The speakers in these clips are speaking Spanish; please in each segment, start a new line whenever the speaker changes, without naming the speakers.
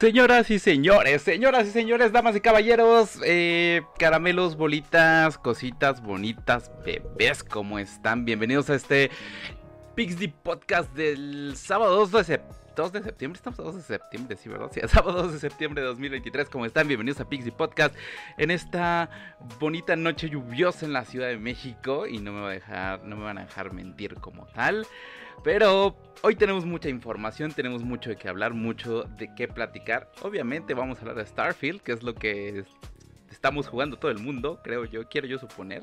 Señoras y señores, señoras y señores, damas y caballeros, eh, caramelos, bolitas, cositas bonitas, bebés, ¿cómo están? Bienvenidos a este Pixie Podcast del sábado 2 de, 2 de septiembre. Estamos a 2 de septiembre, sí, ¿verdad? Sí, sábado 2 de septiembre de 2023. ¿Cómo están? Bienvenidos a Pixie Podcast en esta bonita noche lluviosa en la Ciudad de México. Y no me, va a dejar, no me van a dejar mentir como tal. Pero hoy tenemos mucha información, tenemos mucho de qué hablar, mucho de qué platicar. Obviamente vamos a hablar de Starfield, que es lo que estamos jugando todo el mundo, creo yo, quiero yo suponer.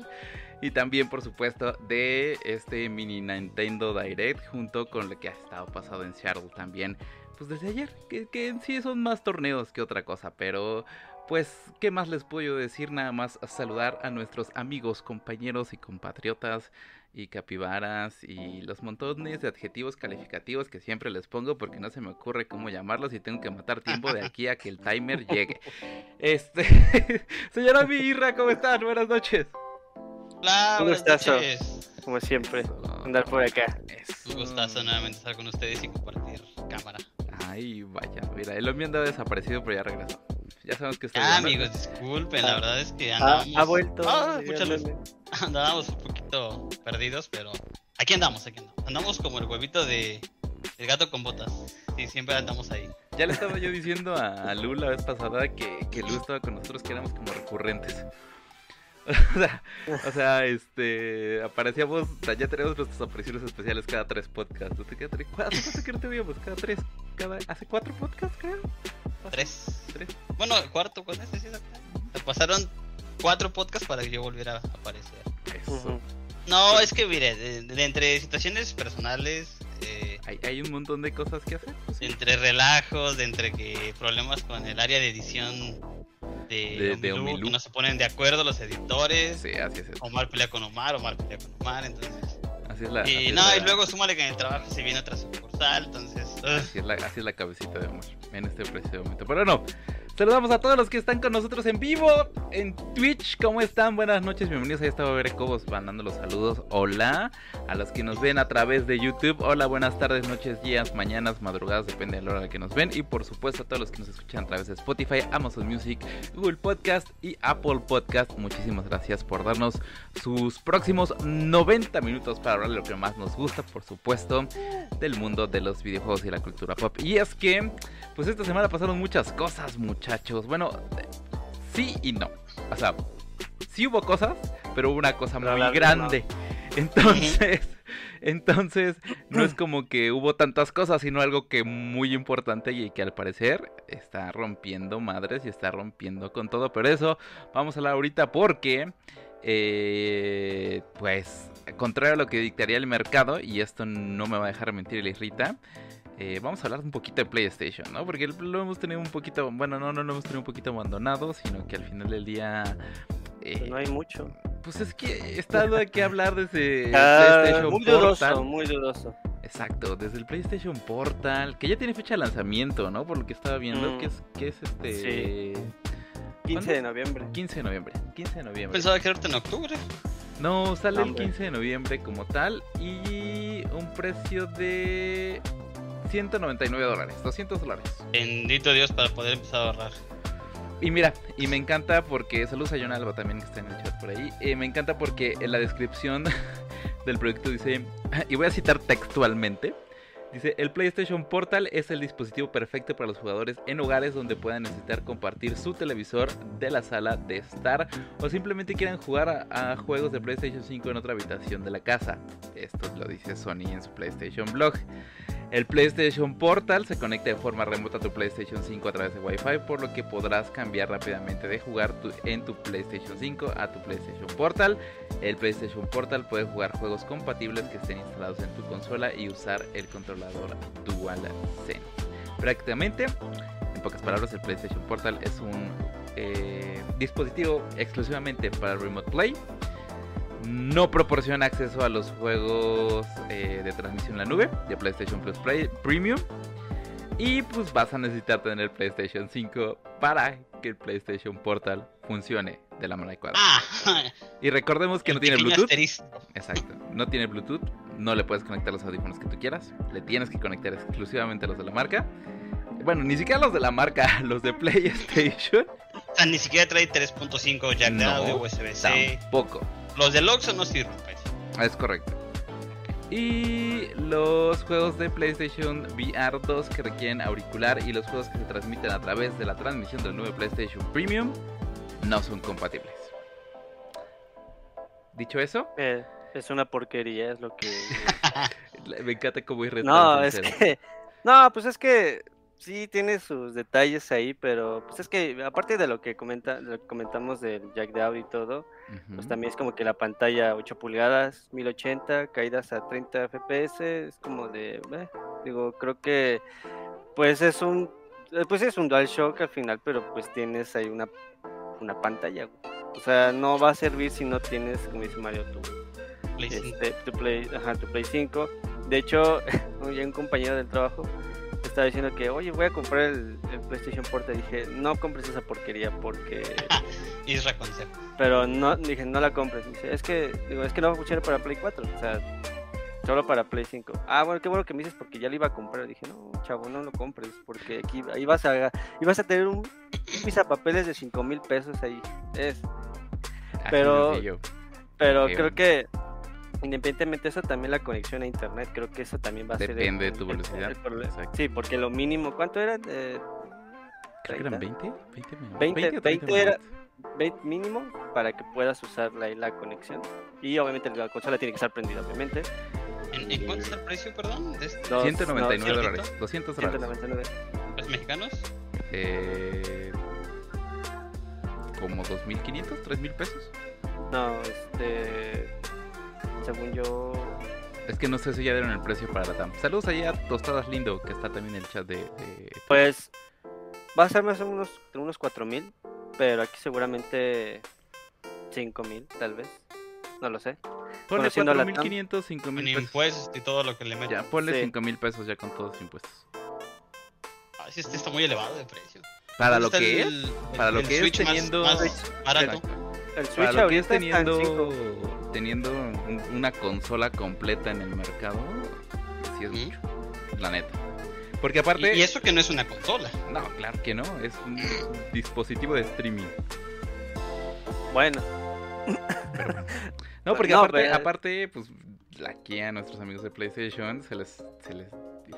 Y también, por supuesto, de este mini Nintendo Direct, junto con lo que ha estado pasado en Seattle también, pues desde ayer, que, en sí son más torneos que otra cosa, pero pues, ¿qué más les puedo decir? Nada más saludar a nuestros amigos, compañeros y compatriotas y capibaras y los montones de adjetivos calificativos que siempre les pongo porque no se me ocurre cómo llamarlos y tengo que matar tiempo de aquí a que el timer llegue. Este, señora Mirra, ¿cómo están? Buenas noches.
Hola,
gustazo,
noches.
como siempre, andar por acá.
Un gustazo nuevamente estar con ustedes y compartir cámara.
Ay, vaya, mira, el hombre andaba desaparecido, pero ya regresó. Ya sabemos que está
Ah, amigos, disculpen, la verdad es que
Ha,
andábamos,
ha vuelto.
Ah, mucha luz.
díganle.
andábamos un poquito perdidos, pero aquí andamos, aquí andamos. Andamos como el huevito de el gato con botas. Sí, siempre andamos ahí.
Ya le estaba yo diciendo a Lu la vez pasada que, que Lu estaba con nosotros, que éramos como recurrentes. O sea, o sea, este, aparecíamos, o sea, ya tenemos nuestras apariciones especiales cada tres podcasts. ¿Hace cada tres? ¿Hace cuánto que no te veíamos? Cada tres, cada, hace cuatro podcasts, creo. ¿Hace
Tres.
Tres.
Bueno, el cuarto con ese, sí, exacto. Se pasaron cuatro podcasts para que yo volviera a aparecer.
Eso.
No, es que mire, de, de entre situaciones personales, eh,
Hay, hay un montón de cosas que hacer. pues, sí.
entre relajos, de entre que problemas con el área de edición de,
De-
que no se ponen de acuerdo los editores.
Sí, así es.
Omar pelea con Omar, Omar pelea con Omar, entonces.
Así es la. así
Y
es
no,
la-
y luego súmale que en el trabajo se viene otra sucursal, entonces.
Así es, la, así es la cabecita de Omar en este preciso momento. Pero no, saludamos a todos los que están con nosotros en vivo en Twitch. ¿Cómo están? Buenas noches, bienvenidos. Ahí estaba Bere Cobos mandando los saludos. Hola. A los que nos ven a través de YouTube. Hola, buenas tardes, noches, días, mañanas, madrugadas, depende de la hora que nos ven. Y por supuesto a todos los que nos escuchan a través de Spotify, Amazon Music, Google Podcast y Apple Podcast. Muchísimas gracias por darnos sus próximos 90 minutos para hablar de lo que más nos gusta, por supuesto del mundo de los videojuegos y la cultura pop. Y es que, pues esta semana pasaron muchas cosas, muchachos. Bueno, sí y no. O sea, sí hubo cosas, pero hubo una cosa muy grande. Entonces, entonces, no es como que hubo tantas cosas, sino algo que muy importante y que al parecer está rompiendo madres y está rompiendo con todo. Pero eso vamos a hablar ahorita porque, eh, pues, contrario a lo que dictaría el mercado, y esto no me va a dejar mentir le irrita, eh, vamos a hablar un poquito de PlayStation, ¿no? Porque lo hemos tenido un poquito, bueno, no, no lo hemos tenido un poquito abandonado, sino que al final del día... eh,
Pues no hay mucho.
pues es que está de que hablar desde
Ah,
PlayStation
muy
Portal.
dudoso, muy dudoso.
Exacto, desde el PlayStation Portal, que ya tiene fecha de lanzamiento, ¿no? Por lo que estaba viendo,
Mm.
que es que es este
Sí. 15
¿Cuándo?
de noviembre.
15 de noviembre, 15 de noviembre.
Pensaba que era en octubre.
No, sale el
Hombre.
15 de noviembre como tal y un precio de 199 dólares, 200 dólares.
Bendito Dios para poder empezar a ahorrar.
Y mira, y me encanta porque, saludos a John Alba también que está en el chat por ahí, eh, me encanta porque en la descripción del proyecto dice, y voy a citar textualmente, dice, el PlayStation Portal es el dispositivo perfecto para los jugadores en hogares donde puedan necesitar compartir su televisor de la sala de estar o simplemente quieran jugar a, a juegos de PlayStation 5 en otra habitación de la casa. Esto lo dice Sony en su PlayStation Blog. El PlayStation Portal se conecta de forma remota a tu PlayStation 5 a través de Wi-Fi, por lo que podrás cambiar rápidamente de jugar en tu PlayStation 5 a tu PlayStation Portal. El PlayStation Portal puede jugar juegos compatibles que estén instalados en tu consola y usar el controlador DualSense. Prácticamente, en pocas palabras, el PlayStation Portal es un eh, dispositivo exclusivamente para Remote Play. No proporciona acceso a los juegos eh, de transmisión en la nube de PlayStation Plus Play Premium. Y pues vas a necesitar tener PlayStation 5 para que el PlayStation Portal funcione de la manera adecuada.
Ah,
Y recordemos que no tiene Bluetooth.
asterisco.
Exacto, no tiene Bluetooth, no le puedes conectar los audífonos que tú quieras, le tienes que conectar exclusivamente los de la marca. Bueno, ni siquiera los de la marca, los de PlayStation.
O sea, ni siquiera trae 3.5 jack de audio USB-C.
Tampoco.
Los del Oxxo no sirven, pues.
Es correcto. Y los juegos de PlayStation VR 2 que requieren auricular y los juegos que se transmiten a través de la transmisión del nuevo PlayStation Premium no son compatibles. Dicho eso,
Eh, es una porquería, es lo que...
me encanta cómo ir
no, es que... No, pues es que sí tiene sus detalles ahí, pero pues es que aparte de lo que comenta, lo que comentamos del jack de audio y todo, pues también es como que la pantalla 8 pulgadas, 1080, caídas a 30 FPS, es como de, eh, digo, creo que pues es un eh, pues es un DualShock al final, pero pues tienes ahí una una pantalla. O sea, no va a servir si no tienes, como dice Mario, tu
Play
este, tu Play, ajá, tu Play 5. De hecho, un compañero del trabajo estaba diciendo que, oye, voy a comprar el, el PlayStation Portal. Dije, no compres esa porquería porque...
Isra consejo.
Pero no, dije, no la compres. Dice, es que, digo, es que no va a funcionar para Play 4. O sea, solo para Play 5. Ah, bueno, qué bueno que me dices porque ya lo iba a comprar. Dije, no, chavo, no lo compres porque aquí ahí vas a, ibas a tener un, un papeles de 5 mil pesos ahí. Es, pero- pero creo que independientemente de eso también la conexión a internet creo que eso también va a ser el-
Depende de tu
el-
velocidad,
sí porque lo mínimo cuánto era Eh,
Creo que eran
30?
20, 20, minutos.
20,
o 30
20 era-
minutos.
20 mínimo para que puedas usar la, la conexión y obviamente la consola tiene que estar prendida obviamente
¿En, en cuánto está el precio, perdón? De este-
Dos-
199
no,
dólares, 200 dólares.
199
¿Los mexicanos?
Eh, como 2.500, 3.000 pesos.
no este según yo
Es que no sé si ya dieron el precio para la TAM. Saludos allá a Tostadas Lindo, que está también en el chat de... de-
pues va a ser más o menos unos 4000 pero aquí seguramente 5000 tal vez no lo sé
Ponle
conociendo a la
4.500,
Con
5.000 pesos.
impuestos y todo lo que le meten.
Ya, ponle
Sí.
5.000 pesos ya con todos los impuestos.
Ay, sí, este está muy elevado de precio.
Para lo
¿Dónde
que es,
el-
para
el-
lo
el
que es
Switch más-
teniendo...
más barato?
Exacto.
el Switch
Para lo que es teniendo. Teniendo un- una consola completa en el mercado, sí es mucho, la neta. Porque aparte,
y eso que no es una consola.
no, claro que no, es un dispositivo de streaming.
bueno
Pero. No, porque
No,
aparte,
pero-
aparte, pues aquí a nuestros amigos de PlayStation se les, se les,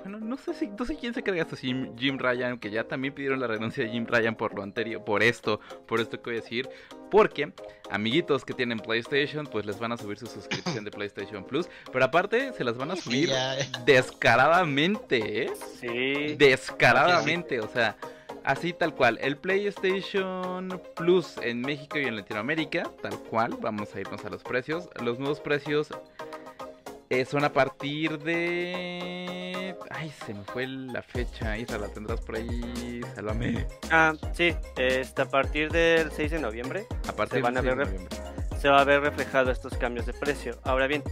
bueno, no sé si, no sé quién se carga esto, si Jim, Jim Ryan, que ya también pidieron la renuncia de Jim Ryan por lo anterior, por esto, por esto que voy a decir, porque amiguitos que tienen PlayStation, pues les van a subir su suscripción de PlayStation Plus, pero aparte se las van a subir descaradamente, ¿eh?
sí
Descaradamente, o sea, así tal cual. El PlayStation Plus en México y en Latinoamérica, tal cual. Vamos a irnos a los precios. Los nuevos precios eh, son a partir de. Ay, se me fue la fecha. Isra, la tendrás por ahí. Sálvame.
Ah, sí, este, a partir del 6 de noviembre
A partir
van
del
a
6 de
ver-
noviembre.
se va a ver reflejado estos cambios de precio. Ahora bien,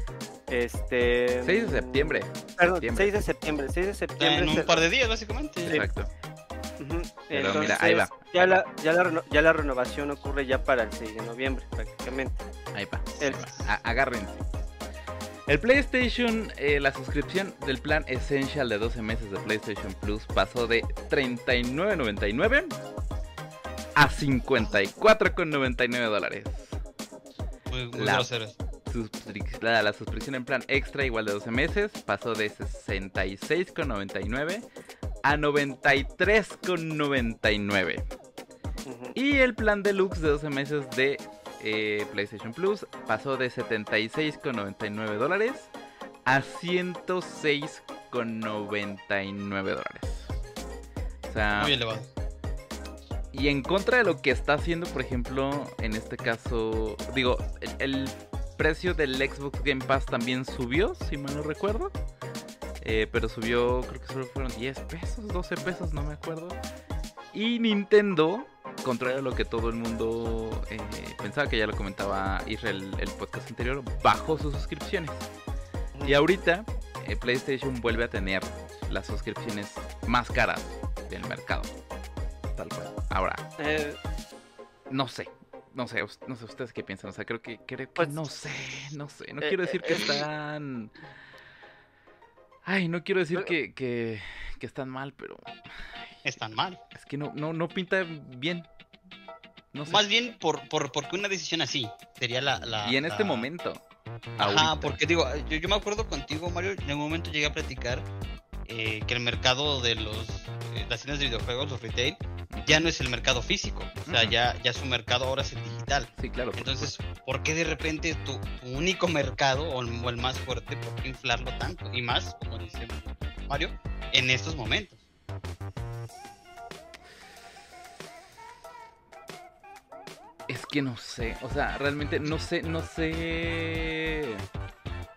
este...
6 de septiembre.
Perdón,
septiembre.
6 de septiembre, 6 de septiembre.
en un
se-
par de días, básicamente.
Exacto. Pero mira, ahí va.
Ya la, ya, la, reno- ya la renovación ocurre ya para el 6 de noviembre, prácticamente.
Ahí va.
El-
A- agárrense. El PlayStation, eh, la suscripción del plan Essential de 12 meses de PlayStation Plus pasó de 39.99 a 54.99 dólares.
Muy, muy
La- La, la suscripción en plan extra igual de 12 meses pasó de 66.99 a 93.99.
Ujú.
Y el plan deluxe de 12 meses de eh, PlayStation Plus pasó de 76,99 dólares a 106,99 dólares. O sea,
Muy elevado.
y en contra de lo que está haciendo, por ejemplo, en este caso, digo, el, el precio del Xbox Game Pass también subió, si mal no recuerdo. Eh, pero subió, creo que solo fueron 10 pesos, 12 pesos, no me acuerdo. Y Nintendo, contrario a lo que todo el mundo eh, pensaba, que ya lo comentaba Israel el podcast anterior, bajó sus suscripciones. Y ahorita eh, PlayStation vuelve a tener las suscripciones más caras del mercado. Tal cual. Ahora,
Eh,
no sé. No sé, no sé ustedes qué piensan. O sea, creo que, creo que
Pues,
no sé, no sé. No quiero decir que están. Ay, no quiero decir que, que, que están mal, pero.
Están mal.
Es que no, no, no pinta bien.
Más bien por, por, porque una decisión así sería la...
y en este momento.
Ajá, porque digo, yo, yo, me acuerdo contigo, Mario, en un momento llegué a platicar eh, que el mercado de los eh, las tiendas de videojuegos, los retail, ya no es el mercado físico. O sea, ya, ya su mercado ahora es el digital.
Sí, claro.
Entonces, ¿por qué de repente tu, único mercado, o el, más fuerte, por qué inflarlo tanto? Y más, como dice Mario, en estos momentos.
Es que no sé, o sea, realmente no sé, no sé.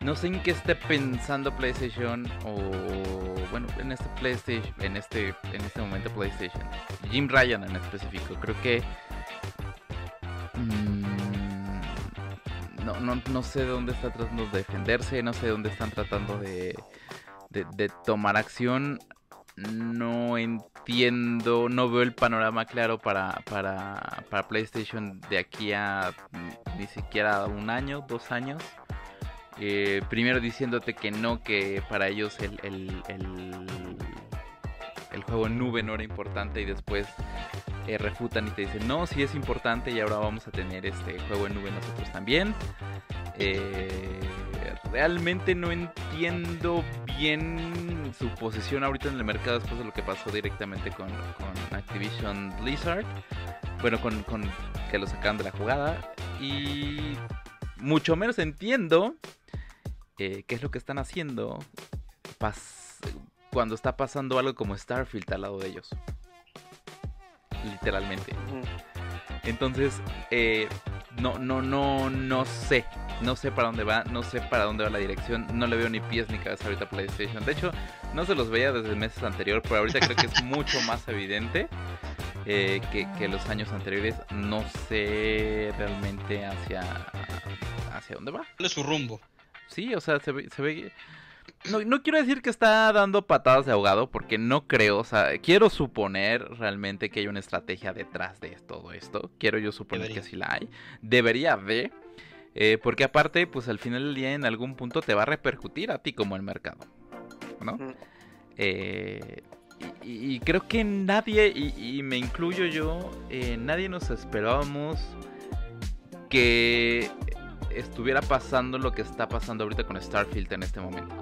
No sé en qué esté pensando PlayStation o bueno, en este PlayStation, en este en este momento PlayStation. Jim Ryan en específico, creo que mmm, no, no, no sé de dónde está tratando de defenderse, no sé de dónde están tratando de, de tomar acción no entiendo, no veo el panorama claro para, para, para PlayStation de aquí a ni siquiera un año, dos años. Eh, primero diciéndote que no, que para ellos el, el, el, juego en nube no era importante y después eh, refutan y te dicen no, sí es importante y ahora vamos a tener este juego en nube nosotros también. Eh, realmente no entiendo bien su posición ahorita en el mercado después de lo que pasó directamente con, Activision Blizzard. Bueno, con, que lo sacaron de la jugada. Y mucho menos entiendo eh, qué es lo que están haciendo cuando está pasando algo como Starfield al lado de ellos. Literalmente. Entonces, eh, no, no, no, no sé. No sé para dónde va, no sé para dónde va la dirección. No le veo ni pies ni cabeza ahorita a PlayStation. De hecho, no se los veía desde meses anterior, pero ahorita creo que es mucho más evidente eh, que, los años anteriores. No sé realmente hacia, hacia dónde va.
¿Cuál es su rumbo?
Sí, o sea, se ve, se ve no, no, quiero decir que está dando patadas de ahogado, porque no creo, o sea, quiero suponer realmente que hay una estrategia detrás de todo esto. Quiero yo suponer que sí la hay. Debería haber. Eh, porque aparte, pues al final del día en algún punto te va a repercutir a ti como el mercado. ¿No? Eh, y, creo que nadie, y, me incluyo yo, eh, nadie nos esperábamos que estuviera pasando lo que está pasando ahorita con Starfield en este momento.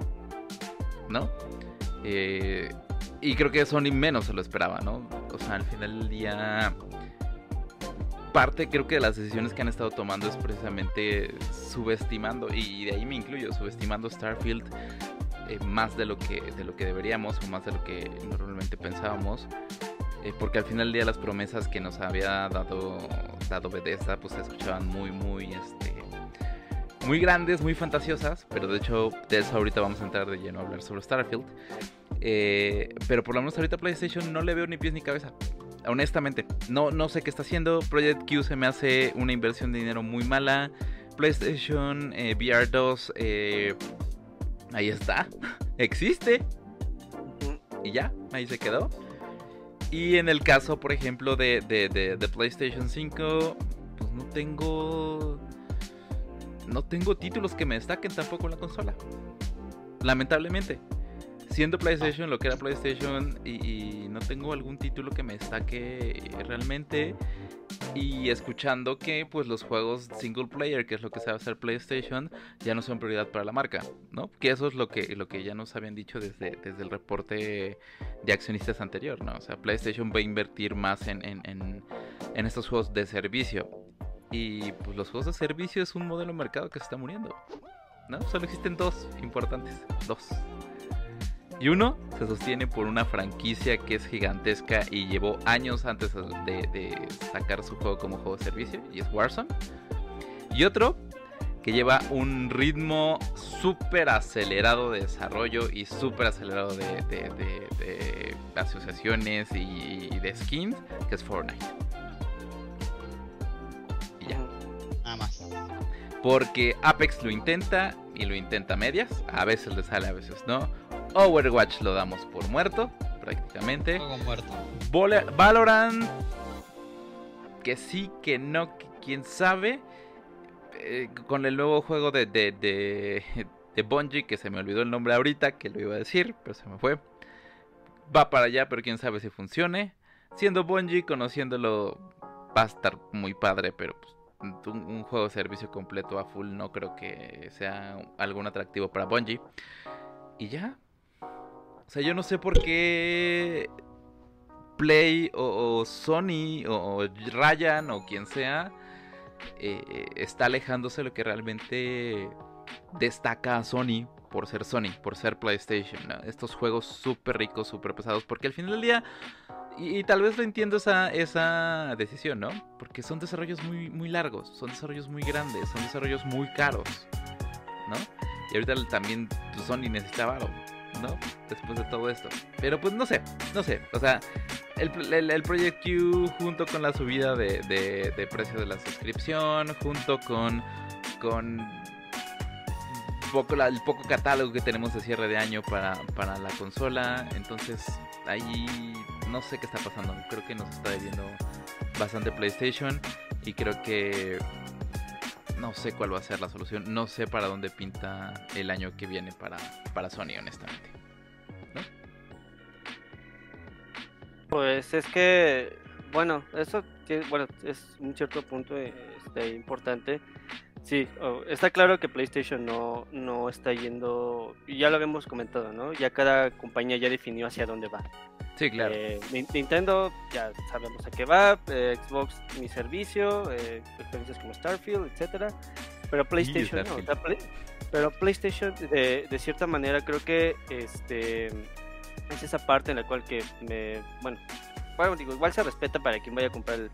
¿No? y creo que eso ni menos se lo esperaba, ¿no? O sea, al final del día parte creo que de las decisiones que han estado tomando es precisamente subestimando, y de ahí me incluyo, subestimando Starfield eh, más de lo, que, de lo que deberíamos o más de lo que normalmente pensábamos. Eh, porque al final del día las promesas que nos había dado, dado Bethesda pues se escuchaban muy, muy, este, muy grandes, muy fantasiosas, pero de hecho de eso ahorita vamos a entrar de lleno a hablar sobre Starfield. Eh, pero por lo menos ahorita PlayStation no le veo ni pies ni cabeza honestamente, no, no sé qué está haciendo. Project Q se me hace una inversión de dinero muy mala. PlayStation eh, VR 2, eh, ahí está, existe. Y ya, ahí se quedó. Y en el caso, por ejemplo, de, de, PlayStation 5, pues no tengo. No tengo títulos que me destaquen tampoco en la consola. Lamentablemente. Siendo PlayStation lo que era PlayStation y, no tengo algún título que me destaque realmente y escuchando que pues los juegos single player que es lo que sabe hacer PlayStation ya no son prioridad para la marca no que eso es lo que lo que ya nos habían dicho desde, desde el reporte de accionistas anterior no o sea PlayStation va a invertir más en, en, en estos juegos de servicio y pues los juegos de servicio es un modelo de mercado que se está muriendo no solo existen dos importantes dos y uno se sostiene por una franquicia que es gigantesca y llevó años antes de, sacar su juego como juego de servicio, y es Warzone. Y otro que lleva un ritmo súper acelerado de desarrollo y súper acelerado de, asociaciones y, de skins, que es Fortnite. Porque Apex lo intenta y lo intenta a medias. A veces le sale, a veces no. Overwatch lo damos por muerto, prácticamente.
muerto.
Valorant, que sí, que no, que quién sabe. Eh, con el nuevo juego de, de, de, de Bungie, que se me olvidó el nombre ahorita, que lo iba a decir, pero se me fue. va para allá, pero quién sabe si funcione. Siendo Bungie, conociéndolo, va a estar muy padre, pero pues, un, juego de servicio completo a full no creo que sea algún atractivo para Bungie. Y ya. O sea, yo no sé por qué Play o, Sony o, Ryan o quien sea eh, está alejándose de lo que realmente destaca a Sony por ser Sony, por ser PlayStation. Estos juegos súper ricos, súper pesados, porque al final del día, y, tal vez lo entiendo esa, esa decisión, ¿no? Porque son desarrollos muy, muy largos, son desarrollos muy grandes, son desarrollos muy caros, ¿no? Y ahorita también pues, Sony necesitaba ¿no? Después de todo esto. Pero pues no sé, no sé. O sea, el, el, Project Q junto con la subida de, de, precio de la suscripción, junto con, con poco, el poco catálogo que tenemos de cierre de año para, para la consola. Entonces, ahí no sé qué está pasando. Creo que nos está debiendo bastante PlayStation. Y creo que no sé cuál va a ser la solución. No sé para dónde pinta el año que viene para, para Sony, honestamente.
Pues es que, bueno, eso bueno, es un cierto punto este, importante. Sí, está claro que PlayStation no, no está yendo, y ya lo habíamos comentado, ¿no? Ya cada compañía ya definió hacia dónde va.
Sí, claro.
Eh, Nintendo, ya sabemos a qué va, eh, Xbox, mi servicio, eh, experiencias como Starfield, etcétera. Pero PlayStation no, pero PlayStation de, de, cierta manera creo que este es esa parte en la cual que me, bueno, bueno digo, igual se respeta para quien vaya a comprar el,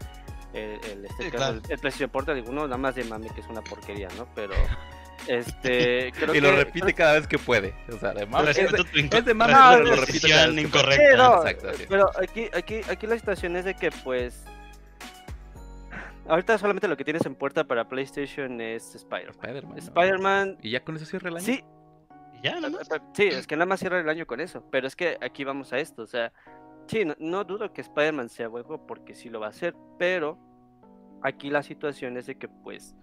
el, este caso, el, PlayStation Portal, digo, uno nada más de mami que es una porquería, ¿no? Pero este creo
y lo repite cada vez que puede o sea de mami es, de mami pero lo repite cada vez
incorrecta. Pero aquí aquí aquí la situación es de que pues ahorita solamente lo que tienes en puerta para PlayStation es Spider-Man. Spider-Man
y ya con eso cierra el año
sí.
Ya nada
más sí es que nada más cierra el año con eso pero es que aquí vamos a esto o sea sí no, dudo que Spider-Man sea huevo porque sí lo va a hacer pero aquí la situación es de que pues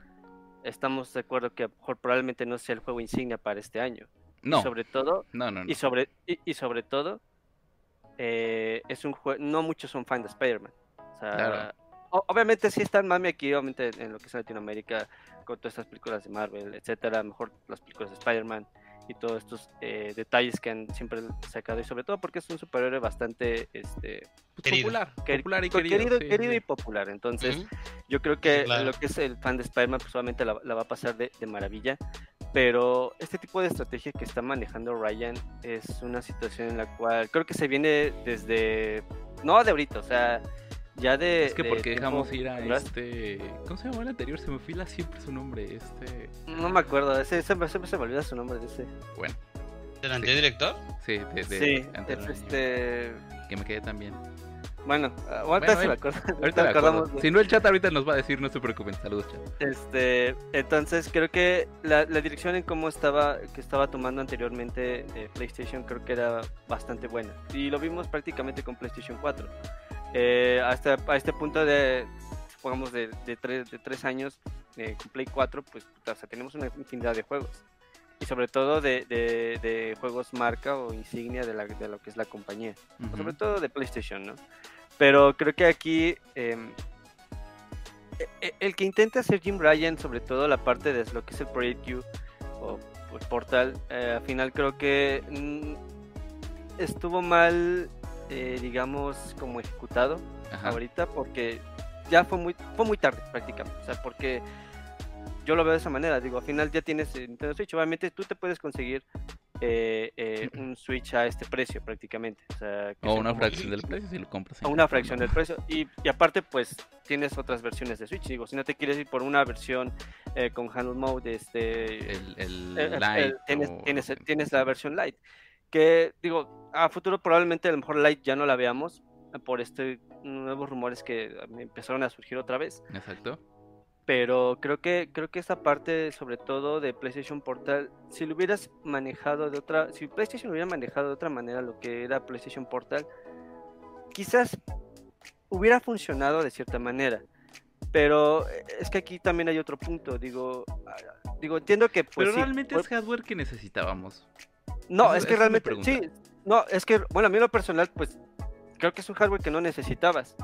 estamos de acuerdo que mejor probablemente no sea el juego insignia para este año.
No.
Y sobre todo,
no, no,
Y sobre, y, sobre todo, eh, es un juego, no muchos son fans de Spider-Man. O sea, obviamente sí están mami aquí, obviamente en lo que es Latinoamérica, con todas estas películas de Marvel, etcétera, mejor las películas de Spider-Man y todos estos eh, detalles que han siempre sacado y sobre todo porque es un superhéroe bastante este
pues, popular,
popular y querido, querido, y popular. Entonces yo creo que lo que es el fan de Spider-Man pues solamente la, va a pasar de, maravilla pero este tipo de estrategia que está manejando Ryan es una situación en la cual creo que se viene desde no de ahorita o sea ya de.
Es que porque dejamos ir a este. ¿Cómo se llamó el anterior? Se me fila siempre su nombre. Este.
No me acuerdo, ese, siempre, se me olvida su nombre de ese.
Bueno.
¿Del anterior director?
Sí, de,
sí, este.
Que me quedé también.
Bueno, ahorita se me acuerdo.
Ahorita acordamos. Si no, el chat ahorita nos va a decir, no se preocupen. Saludos, chat.
Este, entonces creo que la, la dirección en cómo estaba, que estaba tomando anteriormente eh, PlayStation, creo que era bastante buena. Y lo vimos prácticamente con PlayStation 4 eh, hasta a este punto de, supongamos, de, de, tres, de tres años eh, con Play 4, pues tenemos una infinidad de juegos. Y sobre todo de, de, juegos marca o insignia de, la, de lo que es la compañía. Sobre todo de PlayStation, ¿no? Pero creo que aquí em, e, e, el que intenta hacer Jim Ryan, sobre todo la parte de lo que es el Project Q o el portal, eh, al final creo que mm, estuvo mal eh, digamos, como ejecutado ahorita porque ya fue muy, fue muy tarde prácticamente. O sea, porque yo lo veo de esa manera. Digo, al final ya tienes Nintendo Switch. Obviamente tú te puedes conseguir eh, eh, un Switch a este precio prácticamente.
O, una fracción del precio si lo compras.
O una fracción del precio. Y, aparte, pues tienes otras versiones de Switch. Digo, si no te quieres ir por una versión con Handle Mode, este,
el, Lite.
tienes, tienes, la versión Lite que digo, a futuro probablemente a lo mejor Light ya no la veamos por este nuevos rumores que empezaron a surgir otra vez.
Exacto.
Pero creo que creo que esta parte sobre todo de PlayStation Portal, si lo hubieras manejado de otra, si PlayStation hubiera manejado de otra manera lo que era PlayStation Portal, quizás hubiera funcionado de cierta manera. Pero es que aquí también hay otro punto, digo, digo, entiendo que
pues Pero realmente es hardware que necesitábamos.
No, es que realmente, sí, No, es que, bueno, a mí lo personal, pues creo que es un hardware que no necesitabas.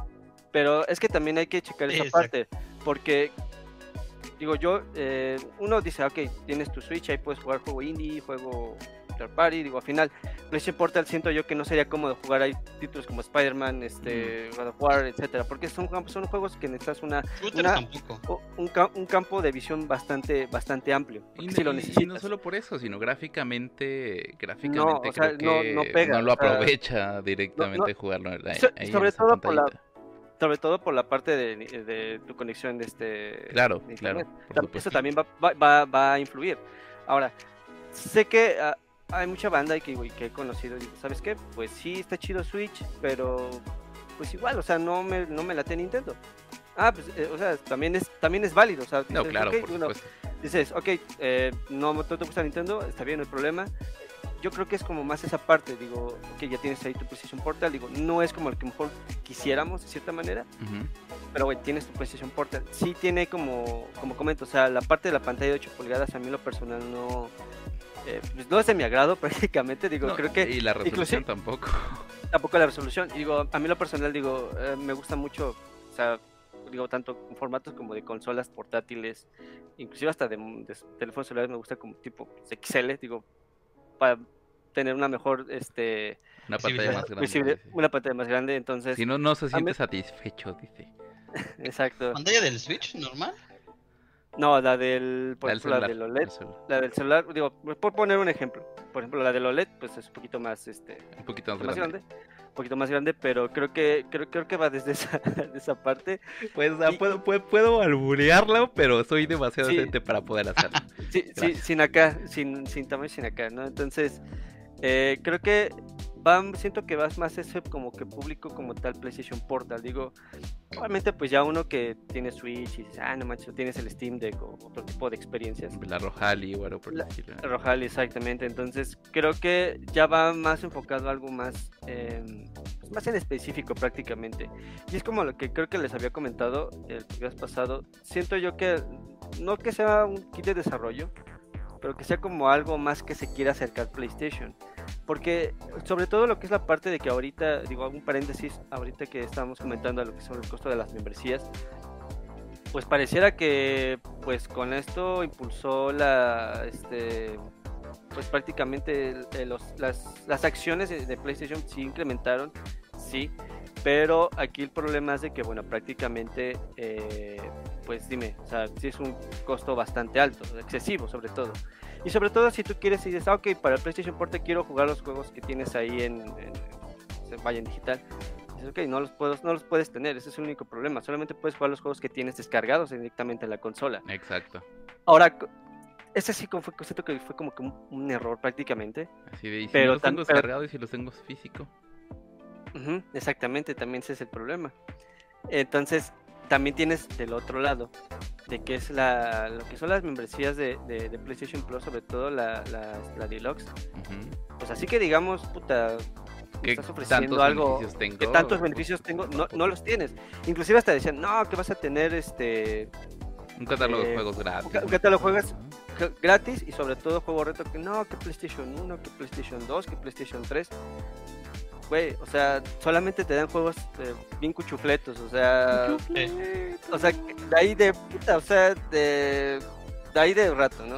Pero es que también hay que checar esa parte. Porque, digo, yo, eh, uno dice, ok, tienes tu Switch, ahí puedes jugar juego indie, juego third party. Digo, al final, PlayStation Portal siento yo que no sería cómodo jugar ahí títulos como Spider-Man, este, God of War, etcétera, porque son, son juegos que necesitas una, un, un, campo de visión bastante, bastante amplio.
Y, si lo necesitas. y, no solo por eso, sino gráficamente, gráficamente creo que no, pega, no, lo aprovecha directamente jugarlo
ahí, sobre todo por la sobre todo por la parte de, de tu conexión de este
claro claro
eso también va, va, va, a influir ahora sé que ah, hay mucha banda que, que he conocido y ¿sabes qué? Pues sí, está chido Switch, pero pues igual, o sea, no me, no me late Nintendo. Ah, pues, eh, o sea, también es, también es válido, o sea,
no, claro,
dices, ok, eh, no, te gusta Nintendo, está bien, no hay problema. Yo creo que es como más esa parte, digo, ok, ya tienes ahí tu PlayStation Portal, digo, no es como el que mejor quisiéramos, de cierta manera, pero, güey, tienes tu PlayStation Portal. Sí tiene como, como comento, o sea, la parte de la pantalla de 8 pulgadas a mí lo personal no, eh, pues no es de mi agrado prácticamente, digo, creo que...
Y la resolución tampoco.
Tampoco la resolución, digo, a mí lo personal, digo, eh, me gusta mucho, o sea, digo, tanto con formatos como de consolas portátiles, inclusive hasta de, teléfonos celulares me gusta como tipo XL, digo, para tener una mejor, este...
Una pantalla más grande.
Una pantalla más grande, entonces...
Si no, no se siente satisfecho, dice.
Exacto.
¿Pantalla del Switch normal?
No, la del, por ejemplo, la del OLED, la del celular, digo, por poner un ejemplo, por ejemplo, la del OLED, pues es un poquito más, este,
un poquito más, grande.
un poquito más grande, pero creo que, creo, creo que va desde esa, esa parte.
Pues puedo, puedo, puedo alburearlo, pero soy demasiado gente para poder hacerlo.
sí, sí, sin acá, sin, sin tamaño, sin acá, ¿no? Entonces, eh, creo que siento que vas más ese como que público como tal PlayStation Portal. Digo, obviamente pues ya uno que tiene Switch y dice, ah, no manches, tienes el Steam Deck o otro tipo de experiencias.
La Rojali o algo por
la, la Rojali, exactamente. Entonces creo que ya va más enfocado a algo más, pues, más en específico prácticamente. Y es como lo que creo que les había comentado el mes pasado. Siento yo que no que sea un kit de desarrollo, pero que sea como algo más que se quiera acercar PlayStation. Porque sobre todo lo que es la parte de que ahorita, digo, un paréntesis, ahorita que estamos comentando lo que son el costo de las membresías, pues pareciera que pues con esto impulsó la, este, pues prácticamente las, las, acciones de, PlayStation sí incrementaron, sí, pero aquí el problema es de que, bueno, prácticamente, eh, pues dime, o sea, sí es un costo bastante alto, excesivo sobre todo. Y sobre todo si tú quieres y dices, ah, ok, para el PlayStation Portal quiero jugar los juegos que tienes ahí en, en, vaya en digital. Dices, ok, no los, puedo, no los puedes tener, ese es el único problema. Solamente puedes jugar los juegos que tienes descargados directamente en la consola.
Exacto.
Ahora, ese sí fue, siento que fue como que un, error prácticamente.
Así de, y si pero los tengo descargados y si los tengo físico.
Exactamente, también ese es el problema. Entonces, también tienes del otro lado, de que es la, lo que son las membresías de, de, PlayStation Plus, sobre todo la, la, Deluxe. Pues así que digamos, puta, estás ofreciendo algo que tantos beneficios tengo, no, no los tienes. Inclusive hasta decían, no, que vas a tener este...
Un catálogo de eh, juegos gratis.
Un, catálogo de juegos gratis y sobre todo juego retro que no, que PlayStation 1, que PlayStation 2, que PlayStation 3 o sea, solamente te dan juegos eh, bien cuchufletos, o sea, o sea, de ahí de puta, o sea, de, de ahí de rato, ¿no?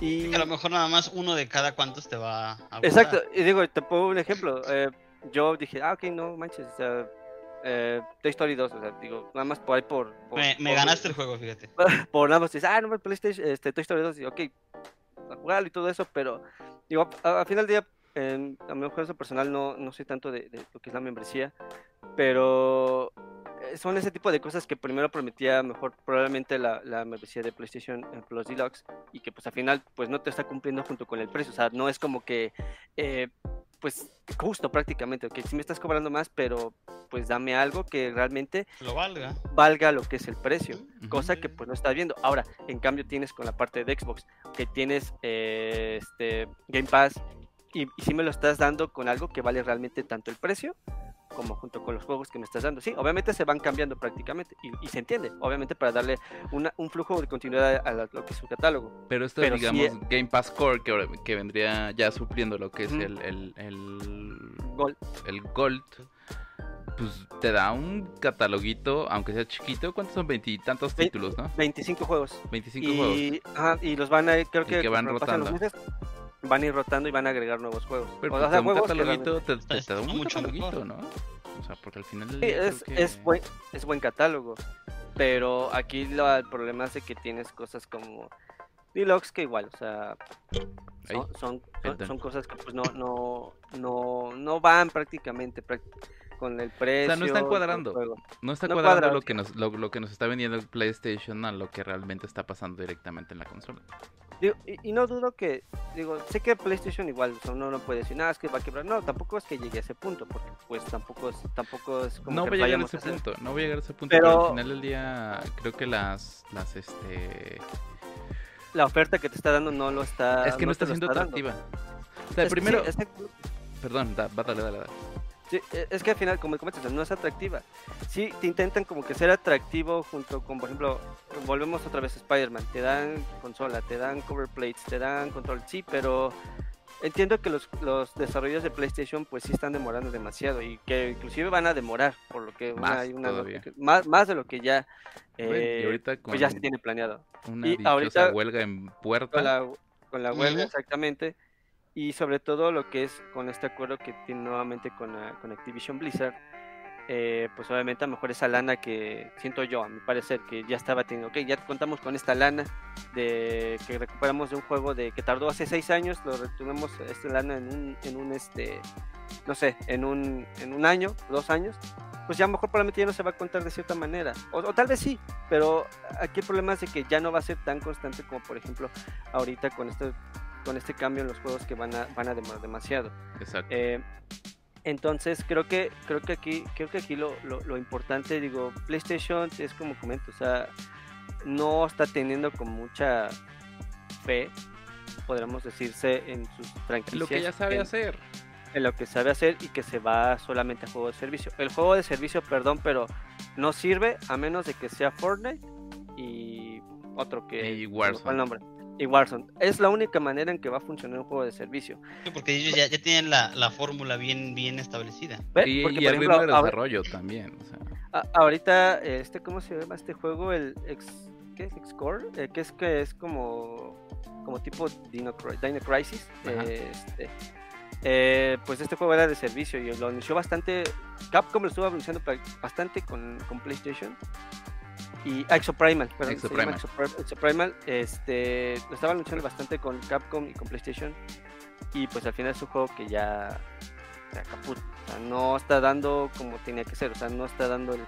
Y a lo mejor nada más uno de cada cuantos te va
a Exacto, y digo, te pongo un ejemplo, eh, yo dije, ah, ok, no manches, o sea, eh, Toy Story 2, o sea, digo, nada más por ahí por...
me, ganaste el juego, fíjate.
Por, nada más, dices, ah, no, PlayStation, este, Toy Story 2, y ok, a jugarlo y todo eso, pero, digo, al final del día a mi mejor personal no, no soy tanto de, lo que es la membresía, pero eh, son ese tipo de cosas que primero prometía mejor probablemente la, la membresía de PlayStation Plus Deluxe y que pues al final pues no te está cumpliendo junto con el precio, o sea, no es como que eh, pues justo prácticamente, que si me estás cobrando más, pero pues dame algo que realmente
lo valga.
Valga lo que es el precio, cosa que pues no estás viendo. Ahora, en cambio tienes con la parte de Xbox, que tienes eh, este Game Pass y, si me lo estás dando con algo que vale realmente tanto el precio como junto con los juegos que me estás dando. Sí, obviamente se van cambiando prácticamente y, se entiende, obviamente para darle un flujo de continuidad a, lo que es su catálogo.
Pero esto, digamos, Game Pass Core, que, que vendría ya supliendo lo que es el, el, el,
Gold.
El Gold pues te da un cataloguito, aunque sea chiquito, ¿cuántos son? Veintitantos títulos, ¿no?
25 juegos.
25 juegos.
Ajá, y los van a, creo que,
que van rotando.
Van a ir rotando y van a agregar nuevos juegos.
Pero o pues, un cataloguito te, da un mucho ¿no? O sea, porque al final
sí, es, es, buen, es buen catálogo. Pero aquí lo, el problema es de que tienes cosas como Deluxe que igual, o sea, son, son, son, cosas que pues no, no, no, no van prácticamente, prácticamente con el precio. O sea,
no están cuadrando. No está cuadrando lo, que nos, lo, que nos está vendiendo el PlayStation a lo que realmente está pasando directamente en la consola.
Y, no dudo que, digo, sé que PlayStation igual uno no puede decir nada, es que va a quebrar. No, tampoco es que llegue a ese punto, porque pues tampoco es, tampoco es como.
No voy a llegar a ese punto, no voy a llegar a ese punto, pero, al final del día creo que las, las, este.
La oferta que te está dando no lo está.
Es que no, está siendo atractiva. O sea, primero. Perdón, da, dale, dale, dale.
E, es que al final, como comentas, no es atractiva. Sí, te intentan como que ser atractivo junto con, por ejemplo, volvemos otra vez a Spider-Man. Te dan consola, te dan cover plates, te dan control. Sí, pero entiendo que los, los desarrollos de PlayStation pues sí están demorando demasiado y que inclusive van a demorar, por lo que
más,
hay una, más, más de lo que ya, eh, pues ya se tiene planeado.
Una y ahorita huelga en puerta.
Con la, con la huelga, exactamente y sobre todo lo que es con este acuerdo que tiene nuevamente con, ah, con Activision Blizzard, eh, pues obviamente a lo mejor esa lana que siento yo, a mi parecer, que ya estaba teniendo, ok, ya contamos con esta lana de que recuperamos de un juego de que tardó hace seis años, lo retuvimos esta lana en un, en un este, no sé, en un, en un año, dos años, pues ya a lo mejor probablemente ya no se va a contar de cierta manera, o, tal vez sí, pero aquí el problema es que ya no va a ser tan constante como por ejemplo ahorita con este con este cambio en los juegos que van a, van a demorar demasiado.
Exacto.
Eh, entonces creo que creo que aquí creo que aquí lo, lo, importante digo PlayStation es como comento o sea no está teniendo con mucha fe podríamos decirse en sus franquicias
lo que ya sabe hacer
en lo que sabe hacer y que se va solamente a juego de servicio el juego de servicio perdón pero no sirve a menos de que sea Fortnite y otro que
y Warzone.
el nombre y Warzone. Es la única manera en que va a funcionar un juego de servicio.
porque ellos ya, ya tienen la, la fórmula bien, bien establecida.
Y, porque, el ritmo de desarrollo también.
ahorita, este, ¿cómo se llama este juego? El X, ¿qué es X-Core? Eh, que es que es como, como tipo Dino, Dino Crisis. este, eh, pues este juego era de servicio y lo anunció bastante. Capcom lo estuvo anunciando bastante con, con PlayStation y Exoprimal, perdón,
Exoprimal.
Exoprimal, este, lo estaba luchando bastante con Capcom y con PlayStation y pues al final es un juego que ya se caput, o sea, no está dando como tenía que ser, o sea, no está dando el,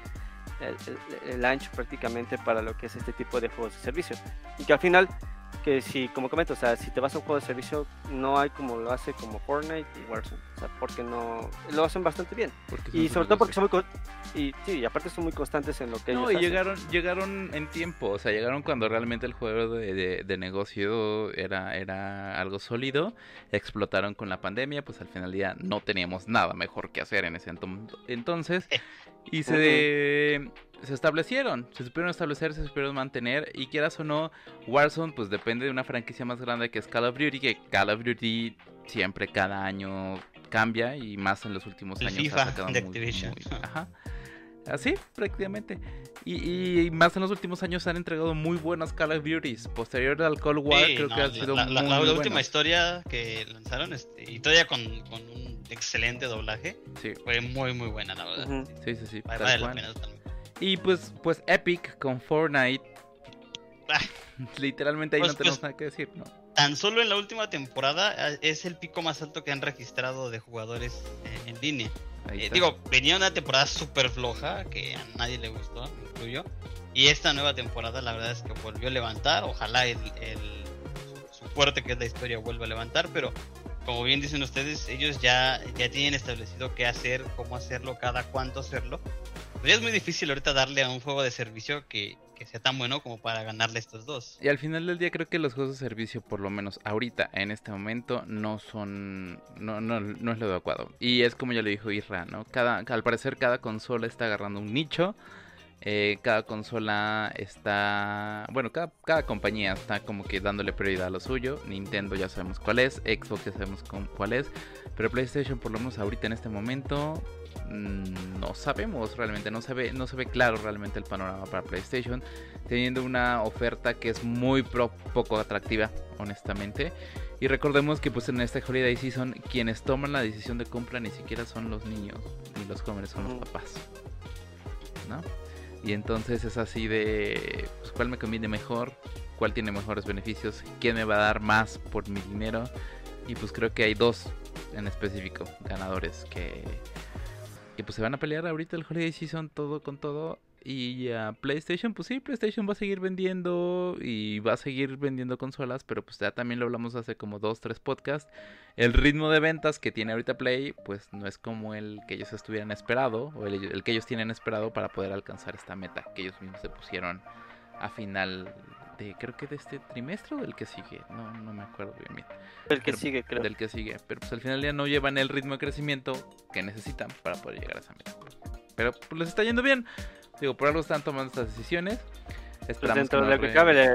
el, ancho prácticamente para lo que es este tipo de juegos de servicio y que al final que si, como comento, o sea, si te vas a un juego de servicio, no hay como lo hace como Fortnite y Warzone, sea, porque no, lo hacen bastante bien. Y sobre todo porque son muy, y sí, y aparte son muy constantes en lo que no,
ellos y llegaron, llegaron en tiempo, o sea, llegaron cuando realmente el juego de, de, negocio era, era algo sólido, explotaron con la pandemia, pues al final del día no teníamos nada mejor que hacer en ese entonces, eh. y se se establecieron, se supieron establecer, se supieron mantener y quieras o no, Warzone pues depende de una franquicia más grande que es Call of Duty, que Call of Duty siempre cada año cambia y más en los últimos años
FIFA ha sacado de Activision.
ajá. Así, prácticamente. Y, más en los últimos años han entregado muy buenas Call of Duties. Posterior al Cold War, creo que ha sido
la,
muy
la, la última historia que lanzaron, este, y todavía con, con, un excelente doblaje,
sí.
fue muy, muy buena, la verdad.
Sí, sí, sí.
Vale, la pena
y pues, pues Epic con Fortnite. Ah. Literalmente ahí pues, no tenemos pues, nada que decir, ¿no?
Tan solo en la última temporada eh, es el pico más alto que han registrado de jugadores en línea. Eh, digo, venía una temporada súper floja que a nadie le gustó, incluyo. Y esta nueva temporada, la verdad es que volvió a levantar. Ojalá el, su fuerte que es la historia vuelva a levantar, pero como bien dicen ustedes, ellos ya, ya tienen establecido qué hacer, cómo hacerlo, cada cuánto hacerlo. Pues ya es muy difícil ahorita darle a un juego de servicio que, sea tan bueno como para ganarle estos dos.
Y al final del día creo que los juegos de servicio, por lo menos ahorita, en este momento, no son, no, no, no es lo adecuado. Y es como ya le dijo Isra, ¿no? Cada, al parecer cada consola está agarrando un nicho. Eh, cada consola está, bueno, cada, cada, compañía está como que dándole prioridad a lo suyo. Nintendo ya sabemos cuál es, Xbox ya sabemos cuál es, pero PlayStation por lo menos ahorita en este momento no sabemos realmente, no se ve, no se ve claro realmente el panorama para PlayStation, teniendo una oferta que es muy poco atractiva, honestamente. Y recordemos que pues en este Holiday Season quienes toman la decisión de compra ni siquiera son los niños, ni los jóvenes son los papás. ¿No? Y entonces es así de pues, cuál me conviene mejor, cuál tiene mejores beneficios, quién me va a dar más por mi dinero. Y pues creo que hay dos en específico ganadores que que pues se van a pelear ahorita el Holiday Season todo con todo. Y a PlayStation, pues sí, PlayStation va a seguir vendiendo y va a seguir vendiendo consolas, pero pues ya también lo hablamos hace como dos, tres podcasts. El ritmo de ventas que tiene ahorita Play, pues no es como el que ellos estuvieran esperado, o el, el que ellos tienen esperado para poder alcanzar esta meta que ellos mismos se pusieron a final creo que de este trimestre o del que sigue, no, no me acuerdo bien bien.
Del que sigue, creo.
Del que sigue, pero pues al final ya no llevan el ritmo de crecimiento que necesitan para poder llegar a esa meta. Pero pues les está yendo bien, digo, por algo están tomando estas decisiones.
Pues dentro de lo que cabe le,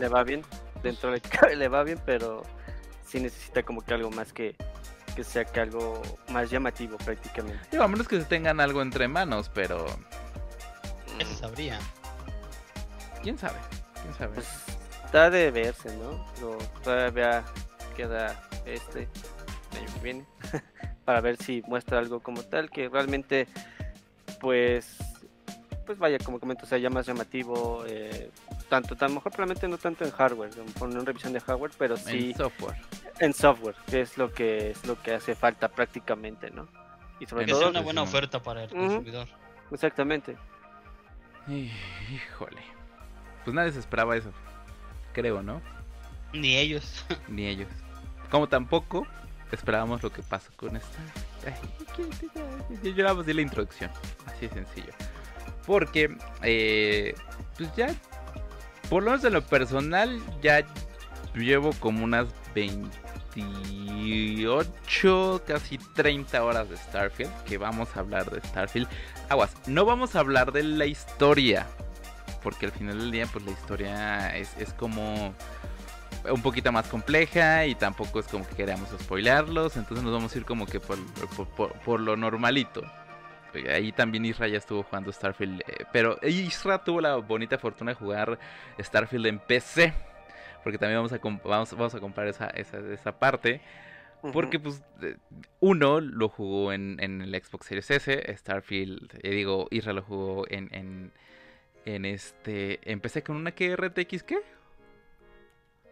le, va bien, dentro de lo que cabe le va bien, pero sí necesita como que algo más que, que sea que algo más llamativo prácticamente.
Digo, a menos que se tengan algo entre manos, pero...
Eso sabría.
¿Quién sabe? ¿Quién sabe?
Pues, está de verse, ¿no? todavía queda este año que viene para ver si muestra algo como tal que realmente pues pues vaya como comento sea ya más llamativo eh, tanto tan mejor probablemente no tanto en hardware poner una revisión de hardware pero sí
en software.
en software que es lo que es lo que hace falta prácticamente no
y sobre todo una buena oferta para el consumidor.
Exactamente.
Híjole pues nadie se esperaba eso. Creo, ¿no?
Ni ellos.
Ni ellos. Como tampoco esperábamos lo que pasó con esta. Yo vamos de la introducción. Así de sencillo. Porque, eh, pues ya, por lo menos en lo personal, ya llevo como unas 28, casi 30 horas de Starfield. Que vamos a hablar de Starfield. Aguas, no vamos a hablar de la historia porque al final del día pues la historia es, como un poquito más compleja y tampoco es como que queramos spoilarlos, entonces nos vamos a ir como que por, por, lo normalito. Ahí también Isra ya estuvo jugando Starfield, eh, pero Isra tuvo la bonita fortuna de jugar Starfield en PC, porque también vamos a, vamos, vamos a comprar esa, esa, esa parte. Porque, pues, uno lo jugó en, en el Xbox Series S, Starfield, eh, digo, Isra lo jugó en, en este. Empecé con una que RTX, ¿qué?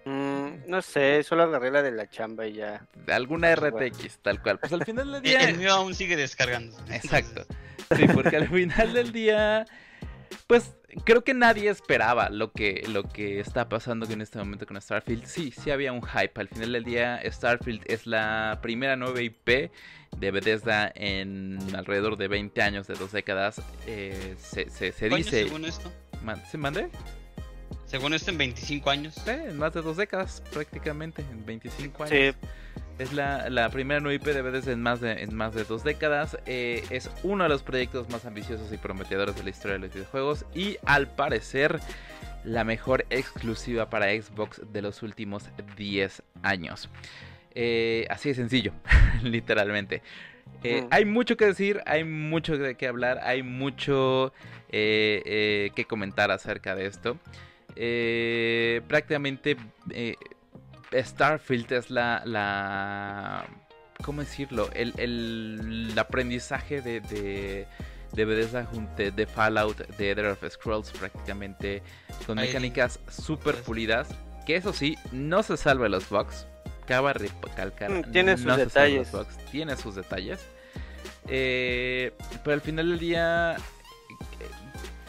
Mm, no sé, solo agarré la de la chamba y ya.
Alguna RTX, tal cual. Pues al final del día.
El mío aún sigue descargando.
Exacto. Sí, porque al final del día. Pues creo que nadie esperaba lo que, lo que está pasando en este momento con Starfield. Sí, sí había un hype. Al final del día, Starfield es la primera nueva IP de Bethesda en alrededor de 20 años, de dos décadas. Eh, se, se, se dice.
Según esto?
¿Se mandé?
Según esto, en 25 años.
Sí, en más de dos décadas, prácticamente, en 25 años. Sí. Es la, la, primera nueva IP de Bethesda en más de, en más de dos décadas. Eh, es uno de los proyectos más ambiciosos y prometedores de la historia de los videojuegos. Y al parecer, la mejor exclusiva para Xbox de los últimos 10 años. Eh, así de sencillo, literalmente. Eh, hay mucho que decir, hay mucho de qué hablar, hay mucho que comentar acerca de esto. prácticamente Starfield es la, la ¿cómo decirlo? El, el, aprendizaje de, de, de Bethesda de, Fallout, de Elder of Scrolls prácticamente, con mecánicas super pulidas, que eso sí, no se salva los bugs, recalcar,
mm, tiene sus detalles.
tiene sus detalles, eh, pero al final del día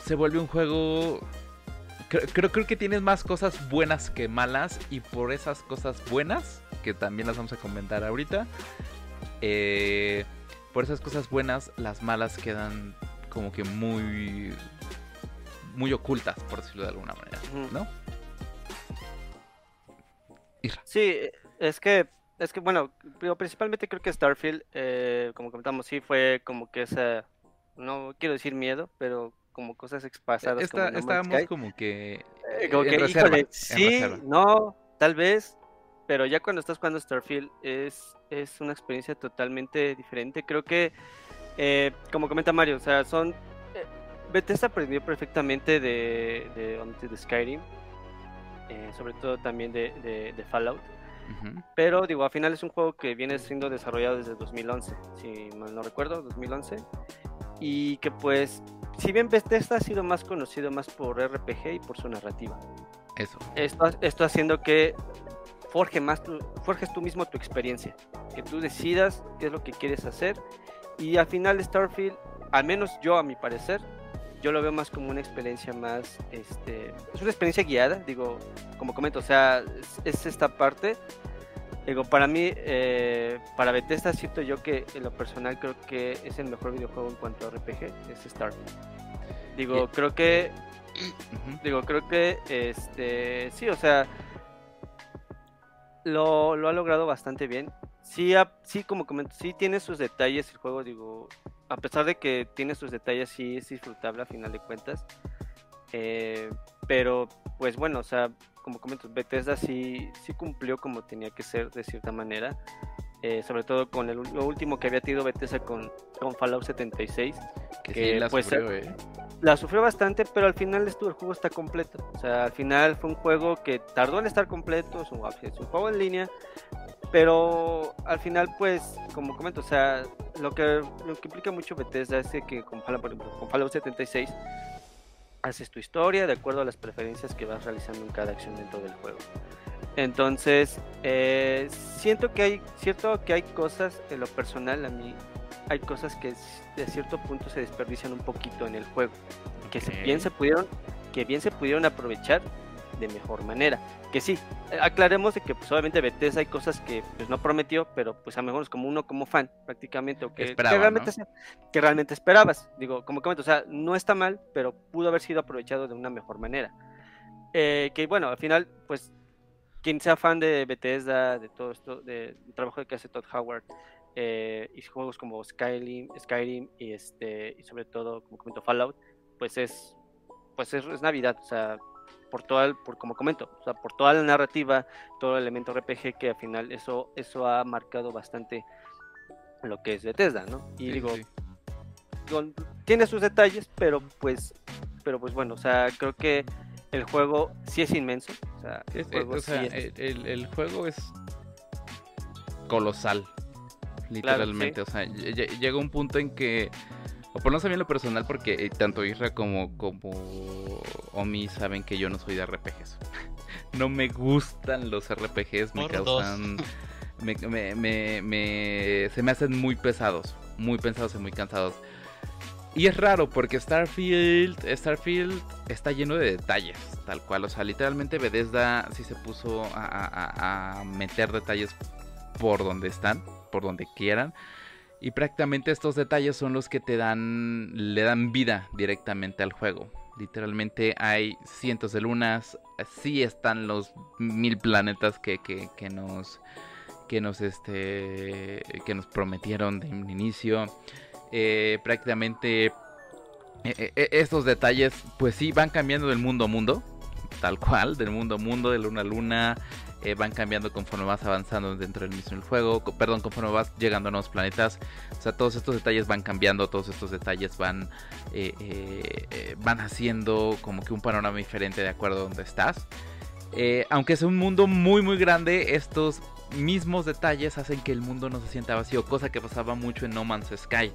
se vuelve un juego creo, creo, que tienes más cosas buenas que malas y por esas cosas buenas, que también las vamos a comentar ahorita, eh, por esas cosas buenas las malas quedan como que muy muy ocultas, por decirlo de alguna manera, ¿no?
Sí, es que, es que bueno, principalmente creo que Starfield, eh, como comentamos, sí fue como que esa, no quiero decir miedo, pero como cosas expasadas.
estábamos como que,
eh, como que híjole, sí, no, tal vez, pero ya cuando estás jugando Starfield es, es una experiencia totalmente diferente. Creo que, eh, como comenta Mario, o sea, son... Eh, Bethesda aprendió perfectamente de, de, de Skyrim, eh, sobre todo también de, de, Fallout. Pero digo, al final es un juego que viene siendo desarrollado desde 2011, si mal no recuerdo, 2011. Y que pues, si bien Bethesda ha sido más conocido más por RPG y por su narrativa.
Eso.
Esto, esto haciendo que forje más tu, forjes tú mismo tu experiencia, que tú decidas qué es lo que quieres hacer y al final Starfield, al menos yo a mi parecer, yo lo veo más como una experiencia más, este, es una experiencia guiada, digo, como comento, o sea, es, esta parte, digo, para mí, eh, para Bethesda siento yo que en lo personal creo que es el mejor videojuego en cuanto a RPG, es Starfield. Digo, creo que, digo, creo que, este, sí, o sea, lo, lo ha logrado bastante bien. Sí, sí, como comento, sí tiene sus detalles el juego, digo, a pesar de que tiene sus detalles, sí es disfrutable a final de cuentas. Eh, pero, pues bueno, o sea, como comento, Bethesda sí, sí cumplió como tenía que ser de cierta manera. Eh, sobre todo con el, lo último que había tenido Bethesda con, con Fallout 76.
Que, la pues, sufrió, eh.
La sufrió bastante, pero al final estuvo, el juego está completo. O sea, al final fue un juego que tardó en estar completo, es un, es un juego en línea, pero al final, pues, como comento, o sea, lo que, lo que implica mucho Bethesda es que con Fallout, con Fallout 76 haces tu historia de acuerdo a las preferencias que vas realizando en cada acción dentro del juego. Entonces, eh, siento que hay, cierto que hay cosas en lo personal a mí, hay cosas que de cierto punto se desperdician un poquito en el juego, que bien se pudieron, que bien se pudieron aprovechar de mejor manera. Que sí, eh, aclaremos de que pues obviamente Bethesda hay cosas que pues no prometió, pero pues a lo mejor es como uno como fan prácticamente, o que, realmente, que realmente esperabas. Digo, como comento, o sea, no está mal, pero pudo haber sido aprovechado de una mejor manera. Eh, que bueno, al final, pues quien sea fan de Bethesda, de todo esto, del trabajo que hace Todd Howard, eh, y juegos como Skyrim, Skyrim y este y sobre todo como comento Fallout, pues es pues es, Navidad, o sea, por todo el, por como comento, o sea, por toda la narrativa, todo el elemento RPG que al final eso eso ha marcado bastante lo que es Bethesda, ¿no? Y digo, tiene sus detalles, pero pues pero pues bueno, o sea, creo que el juego sí es inmenso. O sea, el,
juego, es... colosal, literalmente. O sea, llega un punto en que, o por no sé bien lo personal, porque eh, tanto Isra como, como Omi saben que yo no soy de RPGs. no me gustan los RPGs, me causan... Me, me, me, se me hacen muy pesados, muy pesados y muy cansados. Y es raro porque Starfield, Starfield está lleno de detalles, tal cual. O sea, literalmente Bethesda sí se puso a, meter detalles por donde están, por donde quieran. Y prácticamente estos detalles son los que te dan, le dan vida directamente al juego. Literalmente hay cientos de lunas, sí están los mil planetas que, que, que nos, que nos, este, que nos prometieron de un inicio. Eh, prácticamente eh, eh, estos detalles, pues sí, van cambiando del mundo a mundo, tal cual, del mundo a mundo, de luna a luna, van cambiando conforme vas avanzando dentro del mismo juego, perdón, conforme vas llegando a nuevos planetas, o sea, todos estos detalles van cambiando, todos estos detalles van, van haciendo como que un panorama diferente de acuerdo a donde estás. aunque es un mundo muy muy grande, estos mismos detalles hacen que el mundo no se sienta vacío, cosa que pasaba mucho en No Man's Sky,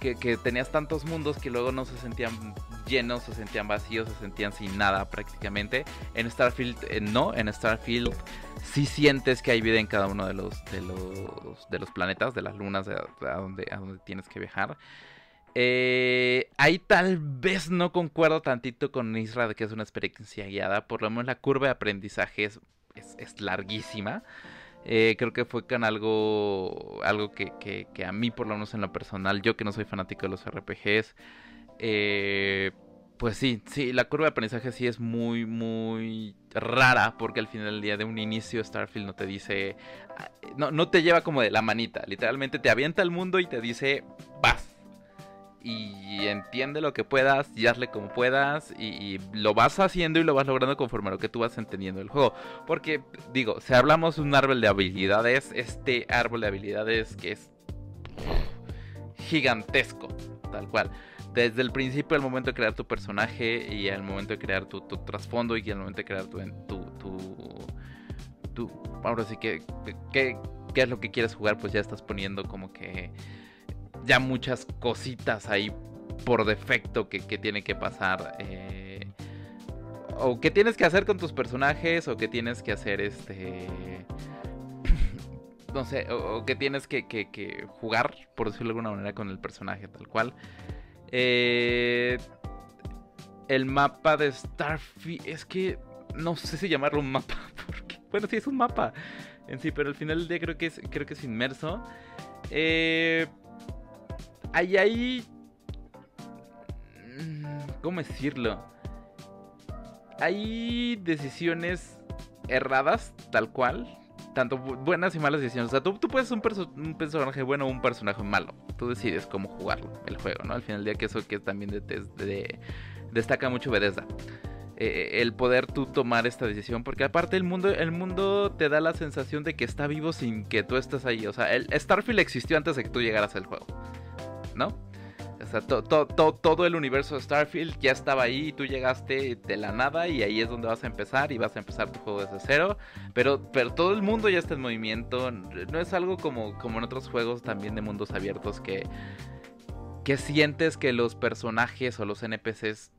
que, tenías tantos mundos que luego no se sentían llenos, se sentían vacíos, se sentían sin nada prácticamente. En Starfield eh, no, en Starfield sí sientes que hay vida en cada uno de los, de los, de los planetas, de las lunas, a, donde, a donde tienes que viajar. Eh, ahí tal vez no concuerdo tantito con Isra de que es una experiencia guiada. Por lo menos la curva de aprendizaje es, es larguísima. Eh, creo que fue con algo, algo que, que, a mí, por lo menos en lo personal, yo que no soy fanático de los RPGs, eh, pues sí, sí, la curva de aprendizaje sí es muy, muy rara porque al final del día de un inicio Starfield no te dice, ah, no, no te lleva como de la manita, literalmente te avienta al mundo y te dice, vas. Y entiende lo que puedas y hazle como puedas y, lo vas haciendo y lo vas logrando conforme a lo que tú vas entendiendo el juego. Porque, digo, si hablamos de un árbol de habilidades, este árbol de habilidades que es gigantesco, tal cual desde el principio al momento de crear tu personaje y al momento de crear tu, trasfondo y al momento de crear tu, tu, tu, ahora sí que, qué es lo que quieres jugar, pues ya estás poniendo como que ya muchas cositas ahí por defecto que, que tiene que pasar. Eh, o que tienes que hacer con tus personajes, o que tienes que hacer este. no sé, o, que tienes que, que, jugar, por decirlo de alguna manera, con el personaje tal cual. Eh, el mapa de Starfield. Es que no sé si llamarlo un mapa. Porque, bueno, sí es un mapa en sí, pero al final del día creo que es, creo que es inmerso. Eh, hay ahí. Mm, ¿Cómo decirlo? Hay decisiones erradas, tal cual tanto buenas y malas decisiones. O sea, tú, puedes ser un, personaje bueno o un personaje malo. Tú decides cómo jugarlo, el juego, ¿no? Al final del día, que eso que también de, destaca mucho Bethesda. Eh, el poder tú tomar esta decisión. Porque aparte el mundo, el mundo te da la sensación de que está vivo sin que tú estés ahí. O sea, el Starfield existió antes de que tú llegaras al juego. ¿No? O sea, todo el universo de Starfield ya estaba ahí y tú llegaste de la nada y ahí es donde vas a empezar y vas a empezar tu juego desde cero. Pero, pero todo el mundo ya está en movimiento. No es algo como, como en otros juegos también de mundos abiertos que, sientes que los personajes o los NPCs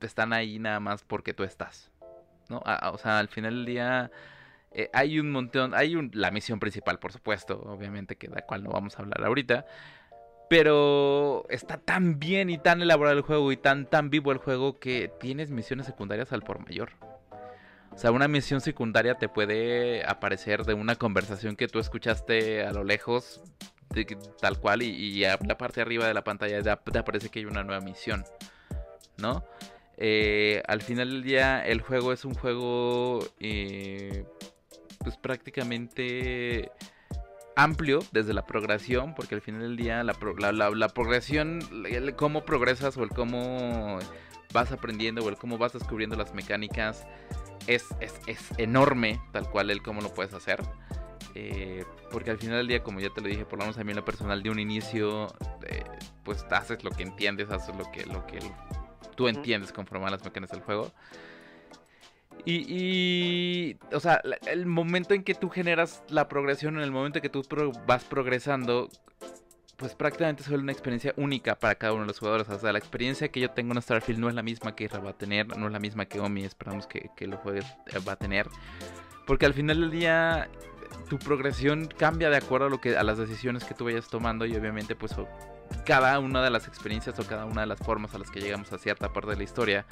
están ahí nada más porque tú estás. ¿no? o sea, al final del día... Eh, hay un montón, hay un, la misión principal, por supuesto, obviamente, que de la cual no vamos a hablar ahorita. Pero está tan bien y tan elaborado el juego y tan tan vivo el juego que tienes misiones secundarias al por mayor. O sea, una misión secundaria te puede aparecer de una conversación que tú escuchaste a lo lejos, tal cual, y, a la parte de arriba de la pantalla te aparece que hay una nueva misión, ¿no? Eh, al final del día, el juego es un juego, eh, pues prácticamente amplio desde la progresión, porque al final del día la, la, progresión, el cómo progresas o el cómo vas aprendiendo o el cómo vas descubriendo las mecánicas es, es, enorme, tal cual el cómo lo puedes hacer. Eh, porque al final del día, como ya te lo dije, por lo menos a mí en lo personal, de un inicio, eh, pues haces lo que entiendes, haces lo que, lo que tú entiendes conforme a las mecánicas del juego. Y, o sea, el momento en que tú generas la progresión, en el momento en que tú vas progresando, pues prácticamente es una experiencia única para cada uno de los jugadores. O sea, la experiencia que yo tengo en Starfield no es la misma que Ira va a tener, no es la misma que Omi esperamos que, que lo juegue eh, va a tener. Porque al final del día tu progresión cambia de acuerdo a lo que a las decisiones que tú vayas tomando y obviamente pues cada una de las experiencias o cada una de las formas a las que llegamos a cierta parte de la historia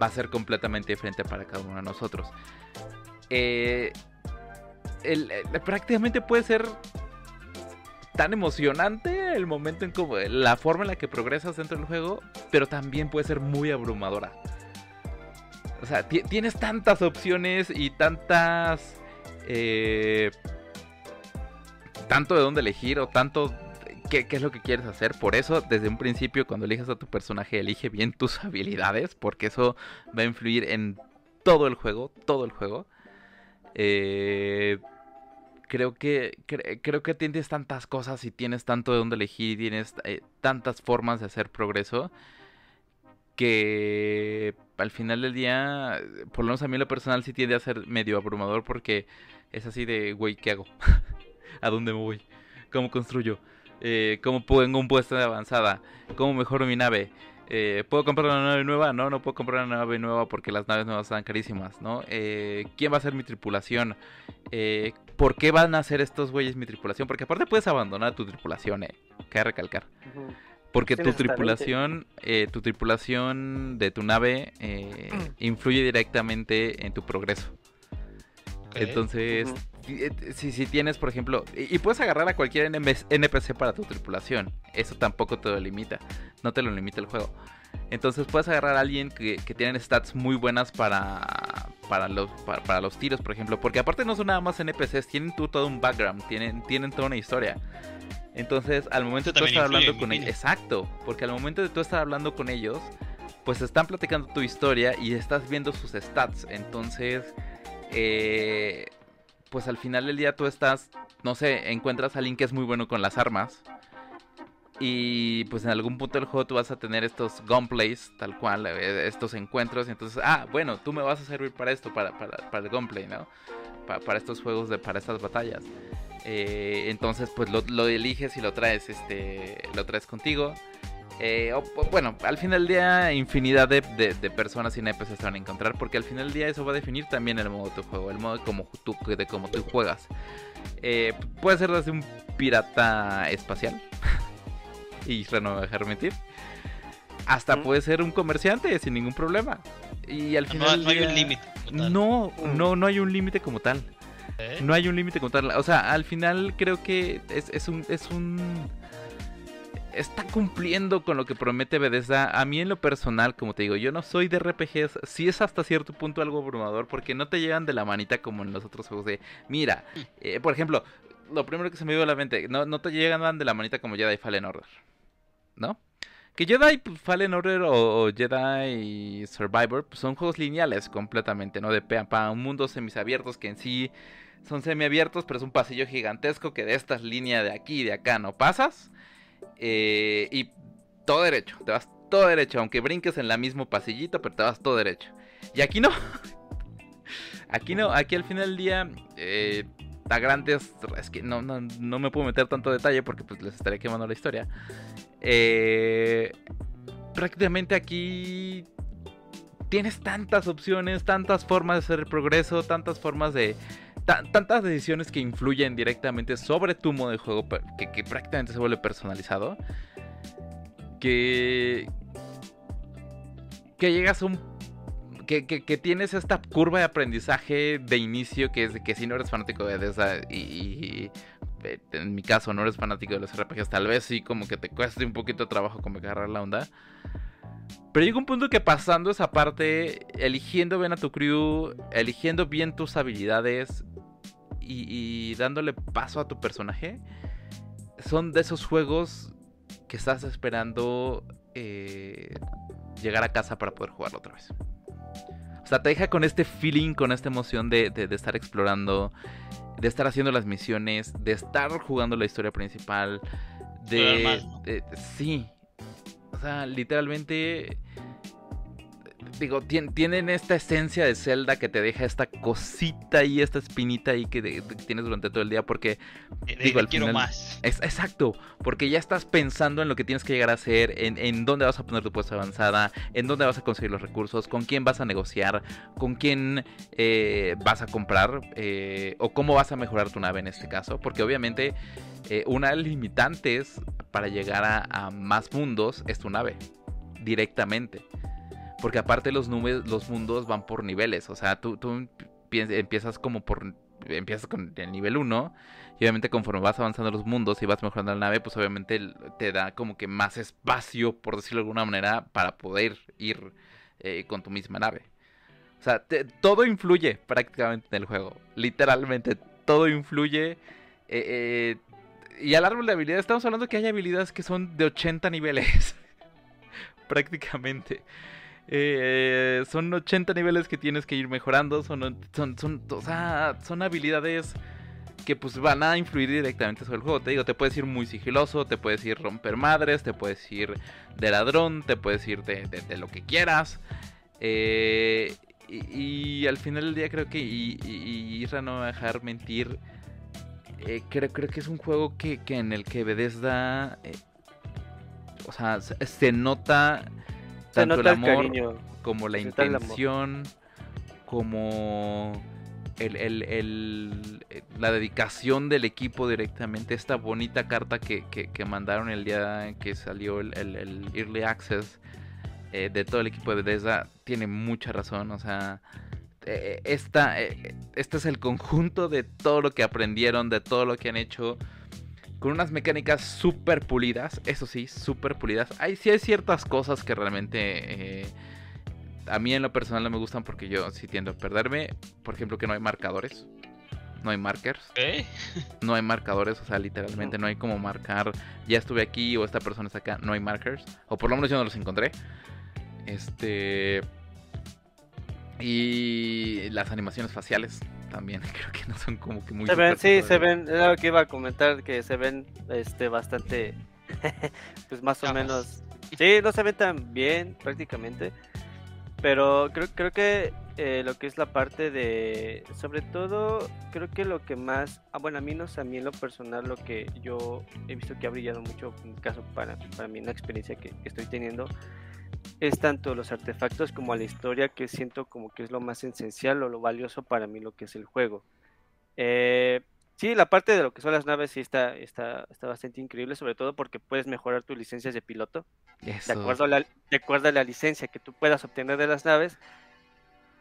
va a ser completamente diferente para cada uno de nosotros. Eh, eh, prácticamente puede ser tan emocionante el momento en como la forma en la que progresas dentro del juego, pero también puede ser muy abrumadora. O sea, tienes tantas opciones y tantas... Eh, tanto de dónde elegir o tanto qué, es lo que quieres hacer. Por eso, desde un principio, cuando eliges a tu personaje, elige bien tus habilidades, porque eso va a influir en todo el juego, todo el juego. Eh, creo que creo que tienes tantas cosas y tienes tanto de dónde elegir y tienes eh, tantas formas de hacer progreso que al final del día, por lo menos a mí lo personal sí tiende a ser medio abrumador porque es así de, güey, ¿qué hago? ¿A dónde me voy? ¿Cómo construyo? Eh, ¿Cómo pongo un puesto de avanzada? ¿Cómo mejoro mi nave? Eh, ¿Puedo comprar una nave nueva? No, no puedo comprar una nave nueva porque las naves nuevas están carísimas, ¿no? Eh, ¿Quién va a ser mi tripulación? Eh, ¿Por qué van a ser estos güeyes mi tripulación? Porque aparte puedes abandonar tu tripulación, eh. Cabe recalcar. Porque tu tripulación, tu tripulación de tu nave influye directamente en tu progreso. Entonces, si, si, tienes, por ejemplo, y, puedes agarrar a cualquier NPC para tu tripulación, eso tampoco te lo limita, no te lo limita el juego. Entonces puedes agarrar a alguien que, que tienen stats muy buenas para, para, los, para, los tiros, por ejemplo. Porque aparte no son nada más NPCs, tienen todo un background, tienen, tienen toda una historia. Entonces, al momento de tú estar hablando con ellos, exacto, porque al momento de tú estar hablando con ellos, pues están platicando tu historia y estás viendo sus stats. Entonces, eh, pues al final del día tú estás, no sé, encuentras a alguien que es muy bueno con las armas. Y pues en algún punto del juego tú vas a tener estos gunplays, tal cual, eh, estos encuentros. Y entonces, ah, bueno, tú me vas a servir para esto, para, para, el gunplay, ¿no? para estos juegos, de, para estas batallas. Eh, entonces, pues lo, lo, eliges y lo traes, este, lo traes contigo. Eh, bueno, al final del día, infinidad de, personas y NPCs se van a encontrar. Porque al final del día, eso va a definir también el modo de tu juego, el modo de cómo tú, de cómo tú juegas. Eh, puede ser desde un pirata espacial. y no me dejar mentir. Hasta puede ser un comerciante sin ningún problema. Y al final.
No, hay un límite.
No, no, no hay un límite como tal. ¿Eh? No hay un límite como tal. O sea, al final creo que es, es un. Es un está cumpliendo con lo que promete Bethesda. A mí en lo personal, como te digo, yo no soy de RPGs. Sí es hasta cierto punto algo abrumador porque no te llegan de la manita como en los otros juegos de, mira, eh, por ejemplo, lo primero que se me dio a la mente, no, no te llegan de la manita como Jedi Fallen Order, ¿no? Que Jedi pues, Fallen Order o, Jedi Survivor pues, son juegos lineales completamente, ¿no? De pe a un mundo semisabiertos que en sí son semiabiertos, pero es un pasillo gigantesco que de estas líneas de aquí y de acá no pasas. Eh, y todo derecho, te vas todo derecho, aunque brinques en la mismo pasillito, pero te vas todo derecho. Y aquí no. aquí no, aquí al final del día, eh, a grandes, es que no, no, no, me puedo meter tanto detalle porque pues les estaré quemando la historia. Eh, prácticamente aquí tienes tantas opciones, tantas formas de hacer progreso, tantas formas de, tantas decisiones que influyen directamente sobre tu modo de juego, que, prácticamente se vuelve personalizado, que, que llegas a un... Que, que, tienes esta curva de aprendizaje de inicio que es de que si no eres fanático de esa y, eh, en mi caso no eres fanático de los RPGs, tal vez sí como que te cueste un poquito de trabajo como agarrar la onda. Pero llega un punto que pasando esa parte, eligiendo bien a tu crew, eligiendo bien tus habilidades, y, dándole paso a tu personaje, son de esos juegos que estás esperando eh, llegar a casa para poder jugarlo otra vez. O sea, te deja con este feeling, con esta emoción de, de, estar explorando, de estar haciendo las misiones, de estar jugando la historia principal, de sí. O sea, literalmente digo, tienen esta esencia de Zelda que te deja esta cosita y esta espinita ahí que, tienes durante todo el día porque
digo, al quiero más.
Es, exacto, porque ya estás pensando en lo que tienes que llegar a hacer, en, dónde vas a poner tu puesta avanzada, en dónde vas a conseguir los recursos, con quién vas a negociar, con quién eh, vas a comprar eh, o cómo vas a mejorar tu nave en este caso, porque obviamente eh, una de las limitantes para llegar a más mundos es tu nave directamente. Porque aparte los, nubes, los mundos van por niveles. O sea, tú, tú empiezas como por... Empiezas con el nivel 1 y obviamente conforme vas avanzando los mundos y vas mejorando la nave, pues obviamente te da como que más espacio, por decirlo de alguna manera, para poder ir eh, con tu misma nave. O sea, todo influye prácticamente en el juego. Literalmente, todo influye. Eh, eh, y al árbol de habilidades, estamos hablando que hay habilidades que son de 80 niveles. prácticamente. Eh, son 80 niveles que tienes que ir mejorando. Son, son, son, o sea, son habilidades que pues van a influir directamente sobre el juego. Te digo, te puedes ir muy sigiloso, te puedes ir romper madres, te puedes ir de ladrón, te puedes ir de, lo que quieras. Eh, y, al final del día creo que, y, y, Isra no va a dejar mentir, eh, creo, creo que es un juego que, que en el que Bethesda, o sea, se nota tanto el amor como la intención, como el, la dedicación del equipo directamente. Esta bonita carta que, mandaron el día que salió el, Early Access eh, de todo el equipo de Bethesda tiene mucha razón. O sea, eh, esta, eh, este es el conjunto de todo lo que aprendieron, de todo lo que han hecho. Con unas mecánicas súper pulidas, eso sí, súper pulidas. Hay, sí hay ciertas cosas que realmente a mí en lo personal no me gustan porque yo sí tiendo a perderme. Por ejemplo, que no hay marcadores no hay markers. No hay marcadores, o sea, literalmente no hay como marcar, ya estuve aquí o esta persona está acá, no hay markers. O por lo menos yo no los encontré. Este... Y las animaciones faciales también creo que no son como que muy...
Se ven, sí, se ven, era lo que iba a comentar, que se ven este bastante, pues más o menos... Sí, no se ven tan bien prácticamente. Pero creo, creo que eh, lo que es la parte de, sobre todo, creo que lo que más, ah, bueno, a mí no sé, a mí en lo personal, lo que yo he visto que ha brillado mucho, en caso para, para mí, una experiencia que, estoy teniendo, es tanto los artefactos como la historia, que siento como que es lo más esencial o lo valioso para mí lo que es el juego. Eh, Sí, la parte de lo que son las naves sí está, está, está bastante increíble, sobre todo porque puedes mejorar tus licencias de piloto. De acuerdo, a la, de acuerdo a la licencia que tú puedas obtener de las naves,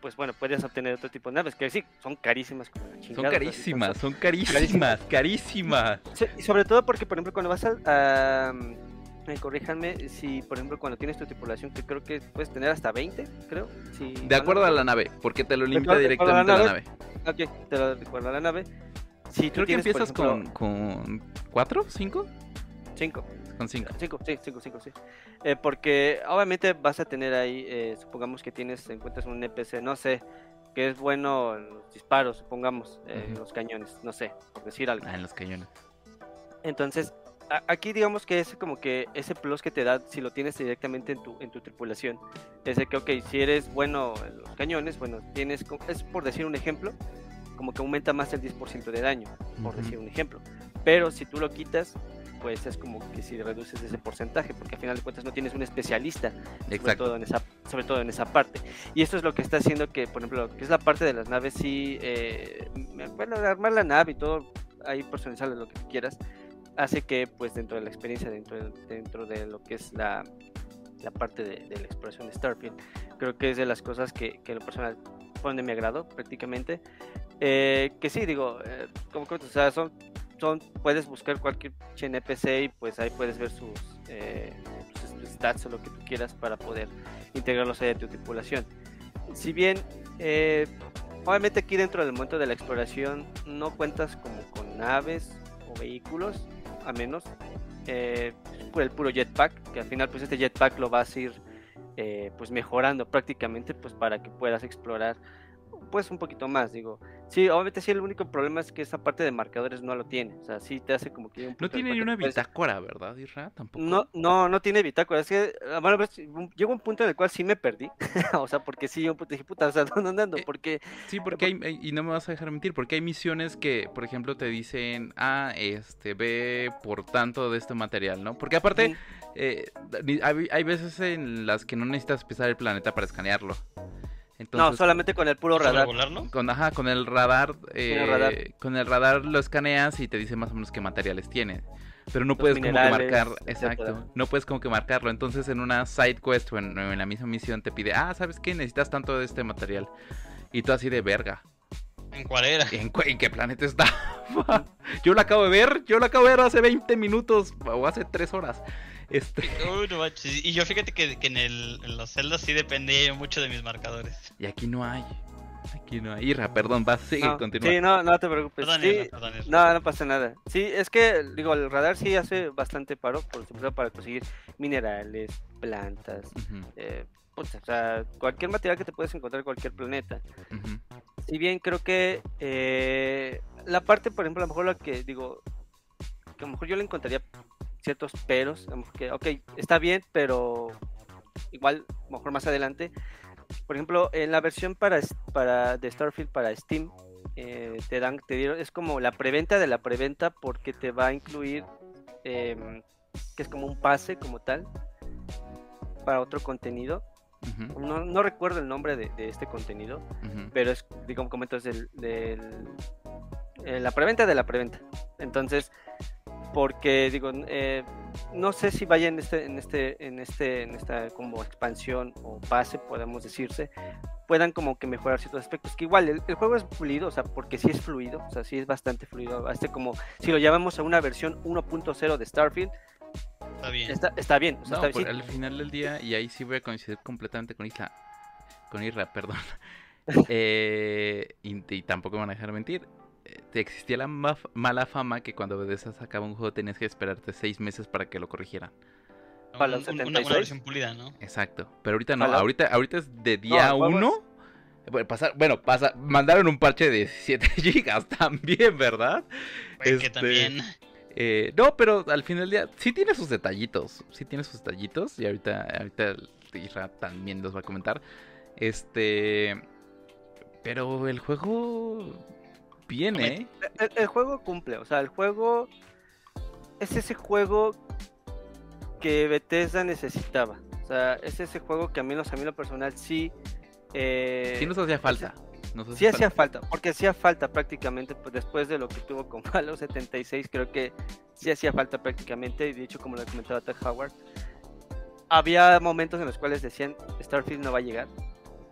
pues bueno, puedes obtener otro tipo de naves, que sí, son carísimas como la
chingada. Son carísimas, son carísimas, carísimas.
y sobre todo porque, por ejemplo, cuando vas a... corríjanme si, por ejemplo, cuando tienes tu tripulación, que creo que puedes tener hasta 20, creo. Si,
de acuerdo a la nave, porque te lo limita directamente a la nave.
Ok, te lo recuerda a la nave.
Sí, Creo que empiezas con, con cuatro, cinco.
Cinco.
Con cinco.
Cinco, sí, cinco, cinco, sí. Eh, porque obviamente vas a tener ahí, eh, supongamos que tienes, encuentras un NPC, no sé, que es bueno en los disparos, supongamos, eh, en los cañones, no sé, por decir algo.
Ah, en los cañones.
Entonces, aquí digamos que es como que ese plus que te da si lo tienes directamente en tu, en tu tripulación. Es de que, ok, si eres bueno en los cañones, bueno, tienes, es por decir un ejemplo, como que aumenta más el 10% de daño, por decir un ejemplo. Pero si tú lo quitas, pues es como que si reduces ese porcentaje, porque al final de cuentas no tienes un especialista, sobre todo, en esa, sobre todo en esa parte. Y esto es lo que está haciendo que, por ejemplo, que es la parte de las naves, sí, eh, bueno, armar la nave y todo, ahí personalizarle lo que quieras, hace que, pues dentro de la experiencia, dentro de, dentro de lo que es la, la parte de, la exploración de Starfield, creo que es de las cosas que, que lo personal pone de mi agrado prácticamente eh, que sí, digo, eh, como que, o sea, son, son, puedes buscar cualquier NPC y pues ahí puedes ver sus, eh, sus stats o lo que tú quieras para poder integrarlos ahí a tu tripulación. Si bien, eh, obviamente aquí dentro del momento de la exploración no cuentas como con naves o vehículos, a menos por el puro jetpack, que al final pues este jetpack lo vas a ir pues mejorando prácticamente pues para que puedas explorar pues un poquito más, digo. Sí, obviamente sí, el único problema es que esa parte de marcadores no lo tiene. O sea, sí te hace como que...
no tiene ni una bitácora, ¿verdad, Isra?
Tampoco. No, no, no tiene bitácora. Es que, ah, bueno, pues, llegó un punto en el cual sí me perdí. o sea, porque sí, yo dije, puta, o sea, ¿dónde ando? Eh, porque...
Sí, porque hay, y no me vas a dejar mentir, porque hay misiones que, por ejemplo, te dicen, ah, este, ve por tanto de este material, ¿no? Porque aparte... Eh, hay, hay veces en las que no necesitas pisar el planeta para escanearlo
no, solamente con el puro radar.
Con, ajá, con el radar, eh, con el radar lo escaneas y te dice más o menos qué materiales tiene. Pero no puedes como que marcar, exacto, no puedes como que marcarlo. Entonces en una side quest o en, la misma misión te pide, ah, ¿sabes qué? Necesitas tanto de este material. Y tú así de verga.
¿En cuál era?
¿En, ¿En, qué planeta está? yo lo acabo de ver, yo lo acabo de ver hace 20 minutos o hace 3 horas. Este...
y yo fíjate que, en, el, en los celdas sí depende mucho de mis marcadores.
Y aquí no hay. Aquí no hay. Irra, perdón, vas, sigue,
no,
continúa.
Sí, no, no te preocupes. no, no pasa nada. Sí, es que, digo, el radar sí hace bastante paro, por supuesto, para conseguir minerales, plantas, eh, o sea, cualquier material que te puedes encontrar en cualquier planeta. Si bien creo que eh, la parte, por ejemplo, a lo mejor la que digo, que a lo mejor yo le encontraría ciertos peros, que, ok, está bien, pero igual, mejor más adelante. Por ejemplo, en la versión para, para de Starfield para Steam, eh, te dan, te dieron, es como la preventa de la preventa porque te va a incluir, em, que es como un pase como tal, para otro contenido. no, no, recuerdo el nombre de, este contenido, pero es, digamos, como es del, del eh, la preventa de la preventa. Entonces, porque digo, eh, no sé si vaya en este, en este, en este, en esta como expansión o base, podemos decirse, puedan como que mejorar ciertos aspectos. Que igual el, juego es fluido, o sea, porque sí es fluido, o sea, sí es bastante fluido. Este como, si lo llamamos a una versión 1.0 de Starfield,
está bien.
Está, bien.
O sea, al final del día, y ahí sí voy a coincidir completamente con Isla, con Isra, perdón. eh, y, tampoco me van a dejar mentir existía la mala fama que cuando Bethesda sacaba un juego tenías que esperarte seis meses para que lo corrigieran.
Para los una, versión pulida, ¿no?
Exacto. Pero ahorita no, ahorita, ahorita es de día uno. Bueno, pasar, bueno, pasa, mandaron un parche de 17 gigas también, ¿verdad?
que este, también.
Eh, no, pero al final del día sí tiene sus detallitos. Sí tiene sus detallitos. Y ahorita, ahorita Isra también los va a comentar. Este. Pero el juego viene.
El, juego cumple, o sea, el juego es ese juego que Bethesda necesitaba. O sea, es ese juego que a mí, a mí lo personal sí.
Eh, sí nos hacía falta.
sí hacía falta, porque hacía falta prácticamente, pues después de lo que tuvo con Halo 76, creo que sí hacía falta prácticamente, y de hecho, como lo comentaba Ted Howard, había momentos en los cuales decían, Starfield no va a llegar,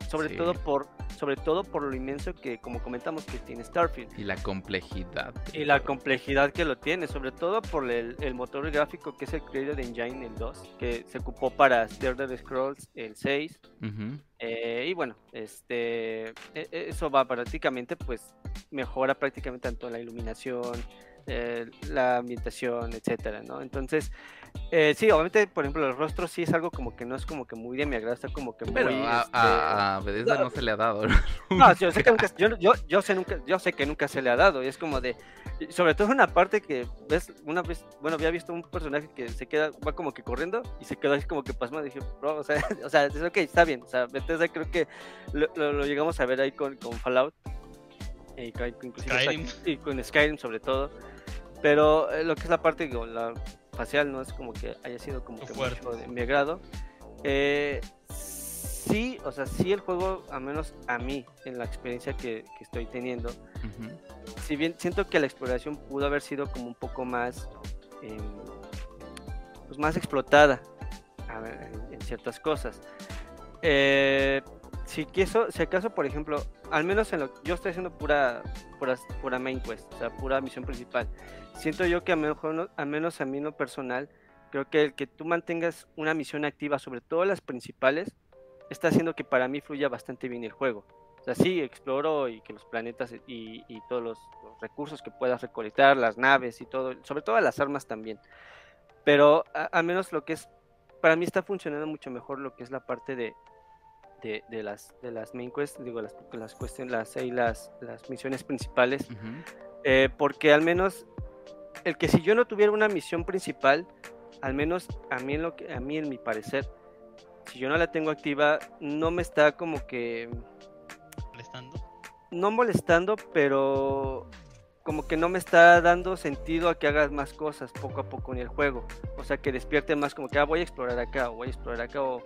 sobre todo por sobre todo por lo inmenso que, como comentamos, que tiene Starfield.
Y la complejidad.
Y la complejidad que lo tiene, sobre todo por el, motor gráfico que es el Creator Engine, el 2, que se ocupó para The Scrolls, el 6. Eh, y bueno, este, e, e, eso va prácticamente, pues, mejora prácticamente tanto la iluminación, eh, la ambientación, etcétera, ¿no? Entonces, eh, sí, obviamente, por ejemplo, el rostro sí es algo como que no es como que muy de mi agrado, está como que muy...
Pero a, este... no, se le ha dado.
No, yo sé que nunca, yo, yo, sé nunca, yo sé que nunca se le ha dado, y es como de... Sobre todo una parte que ves, una vez, bueno, había visto un personaje que se queda, va como que corriendo, y se quedó así como que pasmado, dije, bro, o sea, o sea, es ok, está bien, o sea, Bethesda creo que lo, llegamos a ver ahí con, con Fallout, y con, Skyrim. y con Skyrim sobre todo, pero eh, lo que es la parte, la facial no es como que haya sido como que mucho de mi agrado. Eh, sí, o sea, sí el juego, a menos a mí, en la experiencia que, estoy teniendo, si bien siento que la exploración pudo haber sido como un poco más, em, pues más explotada en, ciertas cosas. Eh, si, quiso, si acaso, por ejemplo, al menos en lo yo estoy haciendo pura, pura, pura main quest, o sea, pura misión principal. Siento yo que a mejor, al menos a mí no personal, creo que el que tú mantengas una misión activa, sobre todo las principales, está haciendo que para mí fluya bastante bien el juego. O sea, sí, exploro y que los planetas y, todos los, recursos que puedas recolectar, las naves y todo, sobre todo las armas también. Pero al menos lo que es, para mí está funcionando mucho mejor lo que es la parte de, de, las, de las main quests, digo, las, las cuestiones, las, las, las misiones principales, eh, porque al menos el que si yo no tuviera una misión principal, al menos a mí en lo que, a mí en mi parecer, si yo no la tengo activa, no me está como que
molestando.
No molestando, pero como que no me está dando sentido a que hagas más cosas poco a poco en el juego. O sea, que despierte más como que ah, voy a explorar acá, o voy a explorar acá, o,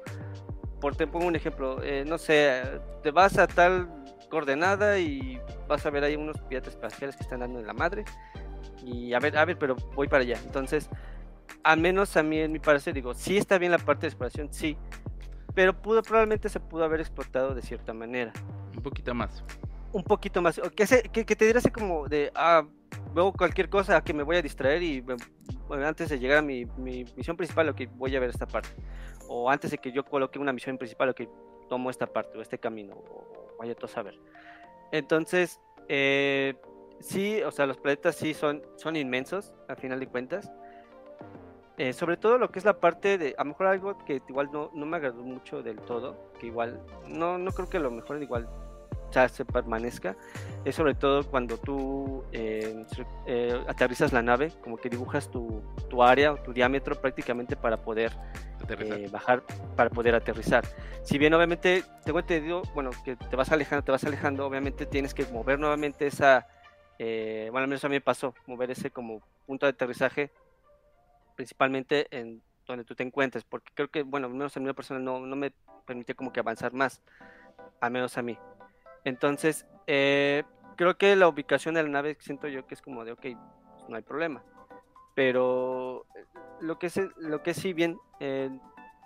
por te pongo un ejemplo, eh, no sé, te vas a tal coordenada y vas a ver ahí unos piratas espaciales que están dando en la madre y a ver, a ver, pero voy para allá. Entonces, al menos a mí en mi parecer digo, sí está bien la parte de exploración, sí, pero pudo probablemente se pudo haber explotado de cierta manera.
Un poquito más.
Un poquito más, que, que, que te diera así como de, ah, veo cualquier cosa que me voy a distraer y antes de llegar a mi, mi misión principal, que voy a ver esta parte o antes de que yo coloque una misión principal o que tomo esta parte o este camino, o vaya todo a saber. Entonces, eh, sí, o sea, los planetas sí son, son inmensos, al final de cuentas. Eh, sobre todo lo que es la parte de, a lo mejor algo que igual no, no me agradó mucho del todo, que igual, no, no creo que lo mejor igual ya se permanezca, es sobre todo cuando tú eh, aterrizas la nave, como que dibujas tu, tu área o tu diámetro prácticamente para poder eh, bajar para poder aterrizar. Si bien obviamente tengo entendido, bueno, que te vas alejando, te vas alejando, obviamente tienes que mover nuevamente esa, eh, bueno, al menos a mí me pasó, mover ese como punto de aterrizaje, principalmente en donde tú te encuentres, porque creo que, bueno, al menos a mí la persona no, no me permite como que avanzar más, al menos a mí. Entonces, eh, creo que la ubicación de la nave siento yo que es como de, ok, pues, no hay problema. pero lo que es, lo que sí bien, eh,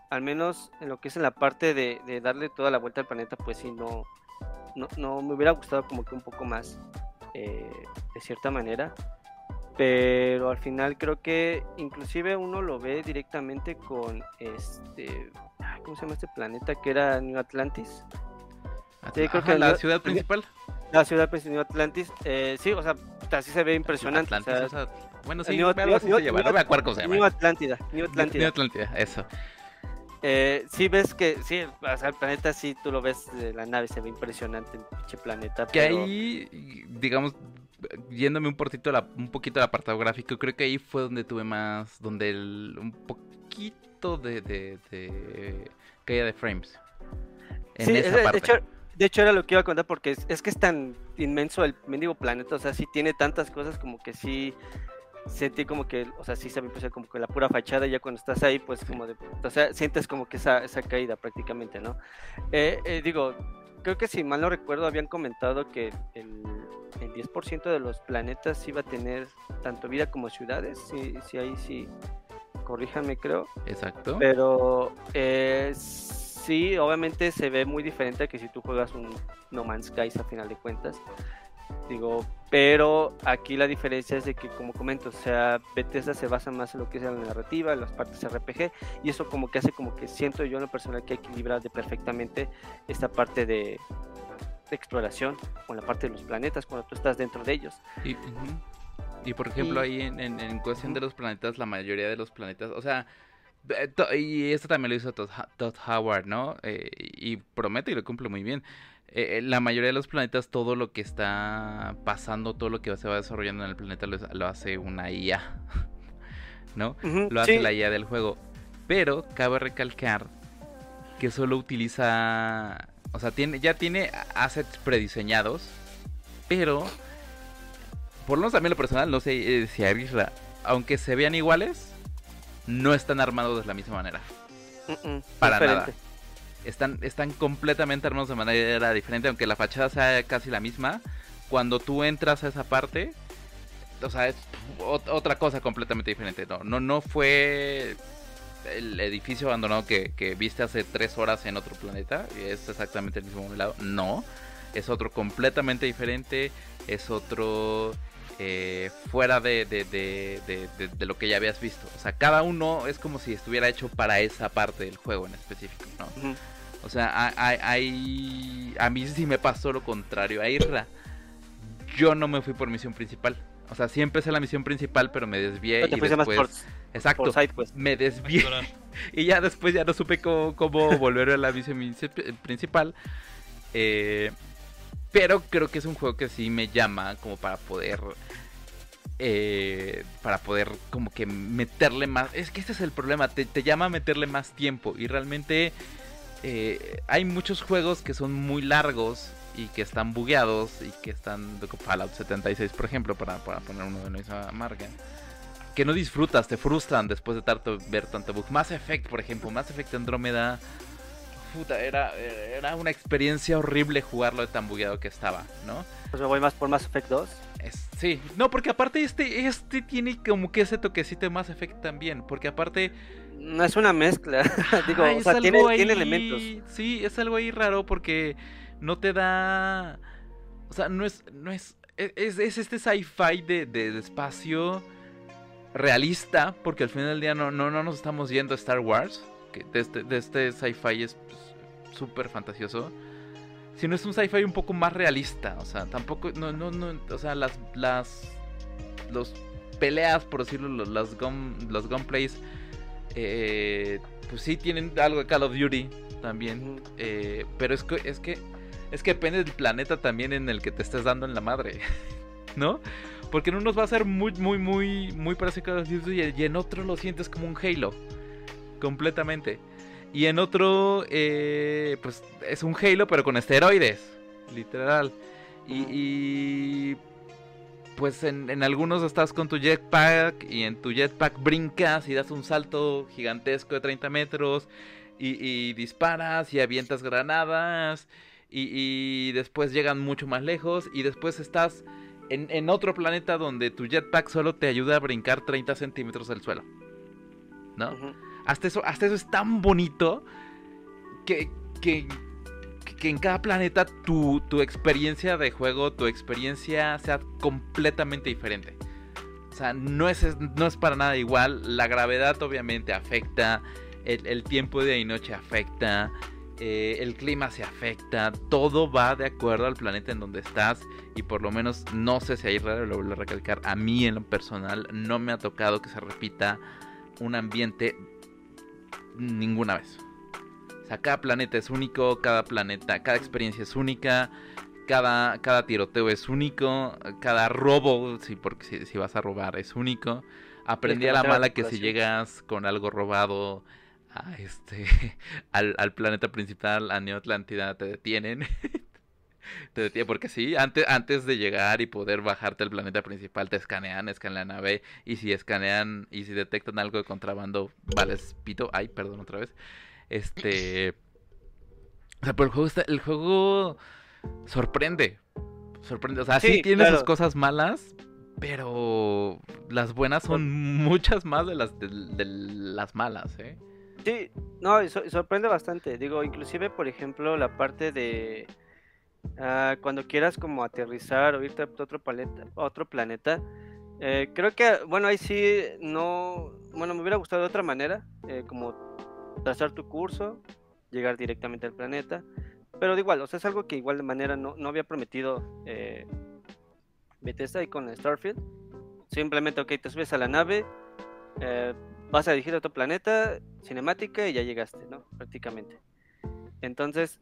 al menos en lo que es en la parte de, darle toda la vuelta al planeta, pues sí, no, no, me hubiera gustado como que un poco más, eh, de cierta manera. Pero al final creo que inclusive uno lo ve directamente con este, ¿cómo se llama este planeta? Que era New Atlantis.
Sí, creo que la ciudad principal.
La ciudad principal, New Atlantis. Eh, sí, o sea, así se ve impresionante.
Bueno, sí, New, New, se llama, no me acuerdo cómo se llama.
New Atlántida, New Atlántida.
New Atlántida, eso.
Eh, sí ves que, sí, o sea, el planeta sí, tú lo ves de la nave, se ve impresionante el pinche planeta.
Que ahí, digamos, yéndome un poquito, la, un poquito al apartado gráfico, creo que ahí fue donde tuve más, donde el, un poquito de, de, de caída de frames.
En esa parte. De hecho, de hecho, era lo que iba a contar porque es, es que es tan inmenso el mendigo planeta, o sea, sí tiene tantas cosas como que sí sentí como que, o sea, sí se me como que la pura fachada, y ya cuando estás ahí, pues como de, o sea, sientes como que esa, esa caída prácticamente, ¿no? Eh, eh, digo, creo que si mal no recuerdo, habían comentado que el, el 10% de los planetas iba a tener tanto vida como ciudades, si, si ahí sí, corríjame creo.
Exacto.
Pero eh, sí, obviamente se ve muy diferente a que si tú juegas un No Man's a final de cuentas. Digo, pero aquí la diferencia es de que, como comento, o sea, Bethesda se basa más en lo que es la narrativa, en las partes RPG, y eso como que hace como que siento yo en lo personal que equilibra de perfectamente esta parte de, exploración con la parte de los planetas cuando tú estás dentro de ellos.
Y, y por ejemplo, ahí en, en, cuestión de los planetas, la mayoría de los planetas, o sea, y esto también lo hizo Todd, Howard, ¿no? Eh, y promete y lo cumple muy bien. Eh, eh, la mayoría de los planetas, todo lo que está pasando, todo lo que se va desarrollando en el planeta lo, hace una IA, ¿no? lo hace la IA del juego. Pero cabe recalcar que solo utiliza, o sea, tiene, ya tiene assets prediseñados, pero por lo menos a mí lo personal, no sé eh, si a aunque se vean iguales, no están armados de la misma manera. Para nada están, están completamente armados de manera diferente, aunque la fachada sea casi la misma. Cuando tú entras a esa parte, o sea, es otra cosa completamente diferente. No, no, no fue el edificio abandonado que, viste hace tres horas en otro planeta. Es exactamente el mismo lado. No, es otro completamente diferente. Es otro eh, fuera de, de, de, de, lo que ya habías visto. O sea, cada uno es como si estuviera hecho para esa parte del juego en específico, ¿no? O sea, hay, a mí sí me pasó lo contrario. A Irra, yo no me fui por misión principal. O sea, sí empecé la misión principal, pero me desvié y después... exacto, pues. me desvié. y ya después ya no supe cómo, volver a la misión principal. Eh, pero creo que es un juego que sí me llama como para poder... Eh, para poder como que meterle más... Es que este es el problema, te, te llama a meterle más tiempo y realmente eh, hay muchos juegos que son muy largos y que están bugueados y que están Fallout 76 por ejemplo para, poner uno de nuestra marca que no disfrutas, te frustran después de tanto, ver tanto bug. Mass Effect, por ejemplo, Mass Effect Andrómeda, puta, era, era una experiencia horrible jugarlo de tan bugueado que estaba, ¿no?
Pues me voy más por Mass Effect 2.
Sí, no, porque aparte este, este tiene como que ese toquecito de Mass Effect también, porque aparte
no es una mezcla. Digo, o sea, tiene, elementos.
Sí, es algo ahí raro porque no te da. O sea, no es. No es, es, este sci-fi de, de, espacio realista. Porque al final del día no, no, no nos estamos yendo a Star Wars. Que de este, de este sci-fi es súper fantasioso. Sino es un sci-fi un poco más realista. O sea, tampoco. No, no, no. O sea, las. las los peleas, por decirlo, los, los, gun, los gunplays eh, pues sí tienen algo de Call of Duty también. Eh, pero es que, es que es que depende del planeta también en el que te estés dando en la madre. ¿No? Porque en unos va a ser muy, muy, muy, muy parecido a Call of Duty y en otro lo sientes como un Halo. Completamente. Y en otro, eh, pues es un Halo pero con esteroides. Literal. Y, y pues en, algunos estás con tu jetpack y en tu jetpack brincas y das un salto gigantesco de 30 metros y, disparas y avientas granadas y, después llegan mucho más lejos y después estás en, otro planeta donde tu jetpack solo te ayuda a brincar 30 centímetros del suelo. ¿No? Hasta, eso, hasta eso es tan bonito que, que, que en cada planeta tu, tu, experiencia de juego, tu experiencia sea completamente diferente. O sea, no es, no es para nada igual. La gravedad obviamente afecta. El, tiempo de día y noche afecta. Eh, el clima se afecta, todo va de acuerdo al planeta en donde estás y por lo menos no sé si hay raro, lo vuelvo a recalcar, a mí en lo personal no me ha tocado que se repita un ambiente ninguna vez. O sea, cada planeta es único, cada planeta, cada experiencia es única, cada, cada tiroteo es único, cada robo, si, porque si, vas a robar, es único. Aprendí a la mala que si llegas con algo robado este al, planeta principal, a Neo Atlántida, te detienen. te porque sí, antes, antes de llegar y poder bajarte al planeta principal, te escanean, escanean la nave. Y si escanean y si detectan algo de contrabando, vales pito. Ay, perdón otra vez. Este. O sea, pero el juego está. El juego sorprende. Sorprende. O sea, sí, tiene sus cosas malas. Pero las buenas son muchas más de las, de las malas, ¿eh?
Sí, no, sorprende bastante. Digo, inclusive, por ejemplo, la parte de ah, cuando quieras como aterrizar o irte a otro planeta, otro planeta. Eh, creo que, bueno, ahí sí no, bueno, me hubiera gustado de otra manera, eh, como trazar tu curso, llegar directamente al planeta. Pero de igual, o sea, es algo que igual de manera no, no había prometido eh, Bethesda ahí con Starfield. Simplemente, ok, te subes a la nave, eh, vas a dirigir a otro planeta, cinemática y ya llegaste, ¿no? Prácticamente. Entonces,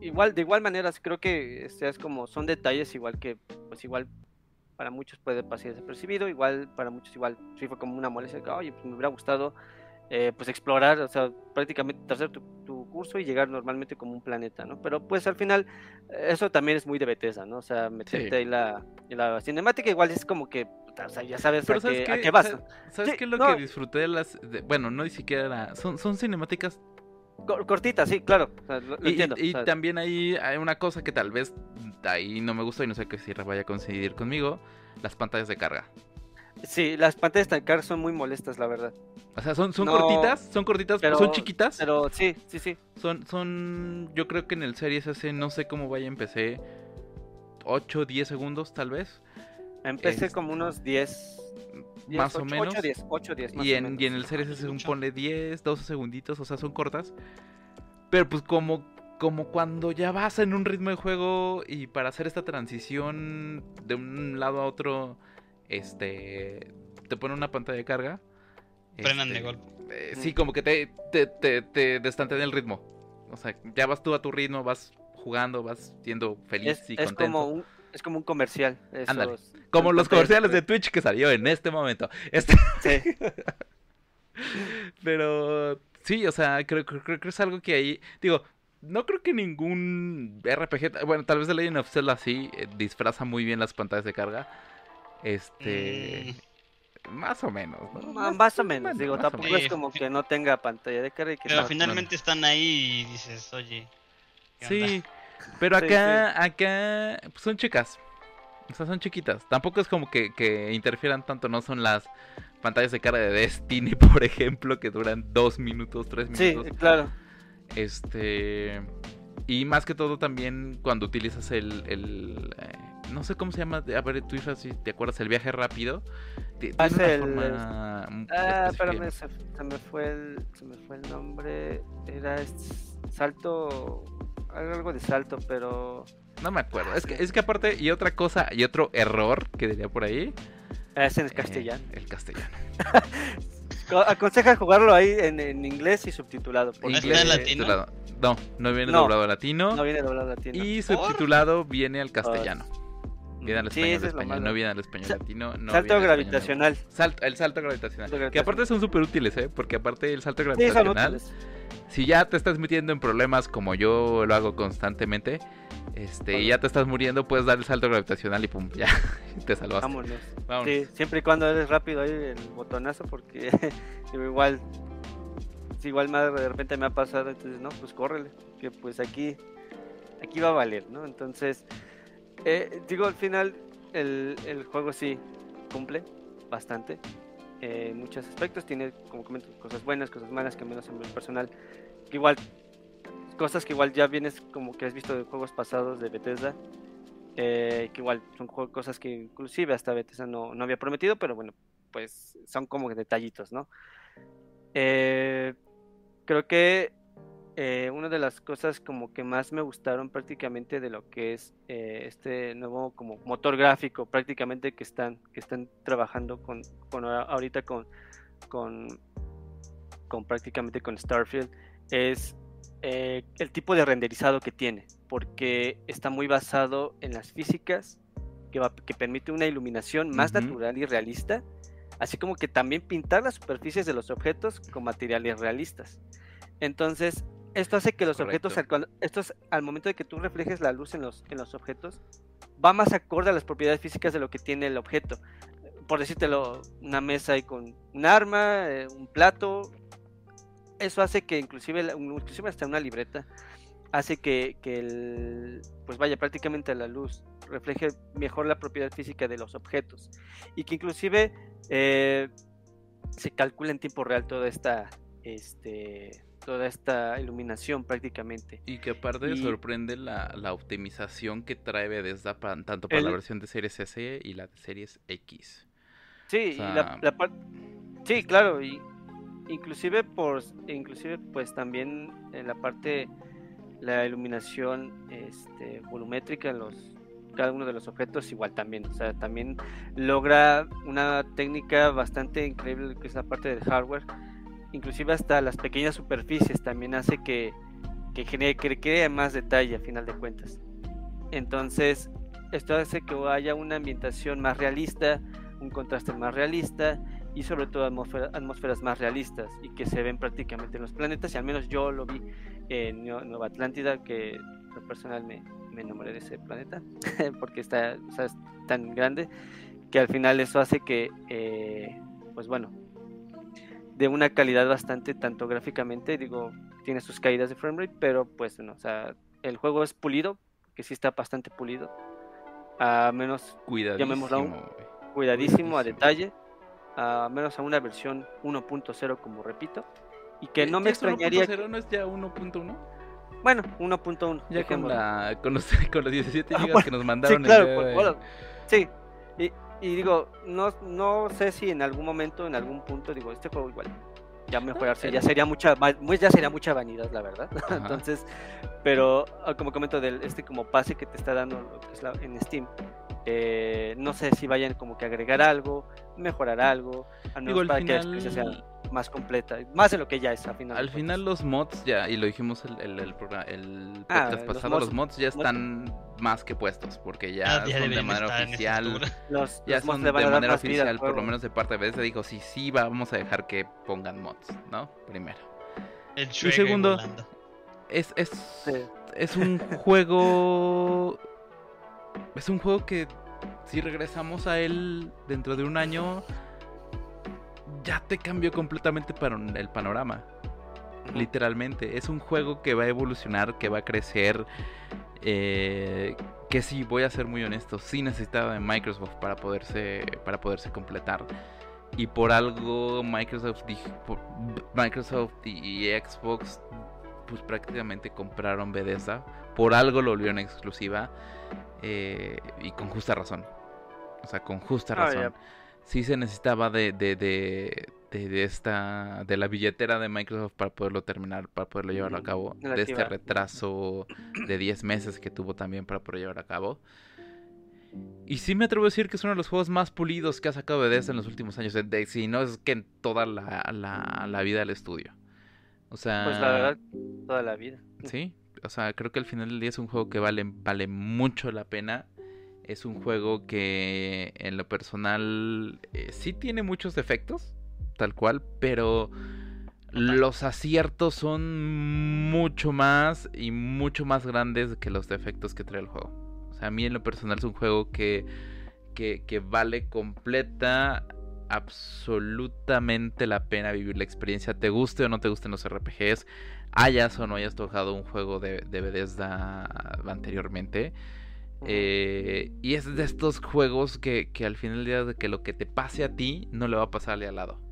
igual, de igual manera, creo que este, es como, son detalles igual que, pues igual para muchos puede pasar desapercibido, igual para muchos igual sí fue como una molestia, que, oye, pues me hubiera gustado eh, pues explorar, o sea, prácticamente hacer tu, curso y llegar normalmente como un planeta, ¿no? Pero pues al final eso también es muy de Bethesda, ¿no? O sea, meterte ahí la, la cinemática igual es como que o sea, ya sabes, a, qué, vas.
¿Sabes, qué es lo que disfruté de las... bueno, no ni siquiera... Son, son cinemáticas...
Cortitas, sí, claro.
y, también hay, hay una cosa que tal vez ahí no me gusta y no sé qué si vaya a coincidir conmigo. Las pantallas de carga.
Sí, las pantallas de carga son muy molestas, la verdad.
O sea, son, son cortitas, son cortitas, son chiquitas.
Pero sí, sí, sí.
Son, son, yo creo que en el Series S, no sé cómo vaya, empecé 8, 10 segundos tal vez.
Empecé como unos 10.
Más o menos.
8, 10, 8, 10
y, en, y en el Series se supone 10, 12 segunditos, o sea, son cortas. Pero pues como, como cuando ya vas en un ritmo de juego y para hacer esta transición de un lado a otro, este, te pone una pantalla de carga.
Frenan de este, golpe.
Eh, sí, como que te, te, te, te destantea el ritmo. O sea, ya vas tú a tu ritmo, vas jugando, vas siendo feliz y contento.
Es como un, es como un comercial.
Como los comerciales de Twitch que salió en este momento. Este... Sí. Pero sí, o sea, creo, creo, que es algo que ahí. Digo, no creo que ningún RPG. Bueno, tal vez The Legend of Zelda sí eh, disfraza muy bien las pantallas de carga. Este. Mm. Más o menos,
Más, o menos, digo, tampoco es como que no tenga pantalla de carga.
Pero finalmente están ahí y dices, oye.
Sí, pero acá, acá pues, son chicas. O sea, son chiquitas. Tampoco es como que, que interfieran tanto, no son las pantallas de cara de Destiny, por ejemplo, que duran dos minutos, tres minutos.
Sí, claro.
Este. Y más que todo también cuando utilizas el. el eh, no sé cómo se llama. A ver, tú si te acuerdas, el viaje rápido.
Tiene una forma. Ah, espérame, se, se, me fue el, se me fue el nombre. Era salto algo de salto, pero...
No me acuerdo. Es que, es que aparte, y otra cosa, y otro error que diría por ahí.
Es en el castellano.
Eh, el castellano.
Aconseja jugarlo ahí en, inglés y subtitulado.
¿Inglés en latino?
No, no viene doblado al latino.
No viene doblado latino.
Y subtitulado viene al castellano. Viene al español, español no viene al español latino.
salto gravitacional.
el salto gravitacional. Que aparte son súper útiles, ¿eh? Porque aparte el salto gravitacional si ya te estás metiendo en problemas como yo lo hago constantemente, este, y ya te estás muriendo, puedes dar el salto gravitacional y pum, ya, te salvaste.
Vámonos. Sí, siempre y cuando eres rápido ahí el botonazo, porque igual, igual de repente me ha pasado, entonces no, pues córrele, que pues aquí, aquí va a valer, ¿no? Entonces, eh, digo, al final, el, el juego sí cumple bastante en muchos aspectos. Tiene, como comento, cosas buenas, cosas malas, que menos en el personal. igual, cosas que igual ya vienes como que has visto de juegos pasados de Bethesda. Eh, que igual son cosas que inclusive hasta Bethesda no, no había prometido, pero bueno, pues son como detallitos, ¿no? Eh, creo que eh, una de las cosas como que más me gustaron prácticamente de lo que es eh, este nuevo como motor gráfico prácticamente que están que están trabajando con, con ahorita con, con con prácticamente con Starfield es eh, el tipo de renderizado que tiene porque está muy basado en las físicas que, va, que permite una iluminación más natural y realista así como que también pintar las superficies de los objetos con materiales realistas. Entonces esto hace que los objetos, esto al momento de que tú reflejes la luz en los, en los objetos, va más acorde a las propiedades físicas de lo que tiene el objeto. Por decírtelo, una mesa y con un arma, eh, un plato. Eso hace que inclusive, inclusive hasta una libreta, hace que, el, pues vaya prácticamente a la luz, refleje mejor la propiedad física de los objetos. Y que inclusive eh, se calcula en tiempo real toda esta, este, toda esta iluminación prácticamente.
Y que aparte sorprende la, optimización que trae Bethesda tanto para la versión de Series S y la de Series X.
Sí, la, sí, claro, y inclusive por inclusive pues también en la parte la iluminación este, volumétrica en los cada uno de los objetos igual también, o sea, también logra una técnica bastante increíble que es la parte del hardware inclusive hasta las pequeñas superficies también hace que, que genere que cree más detalle a final de cuentas. Entonces, esto hace que haya una ambientación más realista, un contraste más realista y sobre todo atmósferas más realistas y que se ven prácticamente en los planetas y al menos yo lo vi en Nueva Atlántida que lo personal me, me enamoré de ese planeta porque está es tan grande que al final eso hace que eh, pues bueno de una calidad bastante, tanto gráficamente, digo, tiene sus caídas de framerate, pero pues no, o sea, el juego es pulido, que sí está bastante pulido, a menos,
cuidadísimo,
cuidadísimo, a detalle, a menos a una versión 1.0, como repito, y que no me extrañaría...
1.0 no es ya 1.1?
Bueno, 1.1.
Ya con, la, con, los, con los 17 GB ah, que nos mandaron.
Sí, claro, pues, bueno, sí, y, y digo, no, no sé si en algún momento, en algún punto, digo, este juego igual ya mejorarse, ya sería mucha, ya sería mucha vanidad, la verdad. Entonces, pero ah, como comento del este como pase que te está dando lo que es la, en Steam, eh, no sé si vayan como que agregar algo, mejorar algo, al menos para que la experiencia sea más completa, más de lo que ya es al final.
Al final los mods ya, y lo dijimos el, el, el, el ah, podcast pasado, los mods, ya están más que puestos, porque ya, son de manera oficial.
Los,
ya son de manera oficial, por lo menos de parte de veces dijo, sí, sí, vamos a dejar que pongan mods, ¿no? Primero.
El y segundo,
es, es, es un juego... Es un juego que si regresamos a él dentro de un año ya te cambió completamente para el panorama. Literalmente. Es un juego que va a evolucionar, que va a crecer. Eh, que sí, voy a ser muy honesto, sí necesitaba de Microsoft para poderse, para poderse completar. Y por algo Microsoft, Microsoft y Xbox pues prácticamente compraron Bethesda. Por algo lo volvieron exclusiva. Eh, y con justa razón. O sea, con justa ah, razón sí se necesitaba de, de, de, esta de la billetera de Microsoft para poderlo terminar, para poderlo llevarlo a cabo, de este retraso de 10 meses que tuvo también para poder llevar a cabo. Y sí me atrevo a decir que es uno de los juegos más pulidos que ha sacado Bethesda en los últimos años, de, si no es que en toda la, la, la, vida del estudio. O sea...
Pues la verdad, toda la vida.
Sí, o sea, creo que al final del día es un juego que vale, vale mucho la pena es un juego que en lo personal eh, sí tiene muchos defectos, tal cual, pero los aciertos son mucho más y mucho más grandes que los defectos que trae el juego. O sea, a mí en lo personal es un juego que, que, que vale completa, absolutamente la pena vivir la experiencia. Te guste o no te gusten los RPGs, hayas o no hayas tocado un juego de, de Bethesda anteriormente Eh, y es de estos juegos que, que al final día de que lo que te pase a ti no le va a pasarle al lado.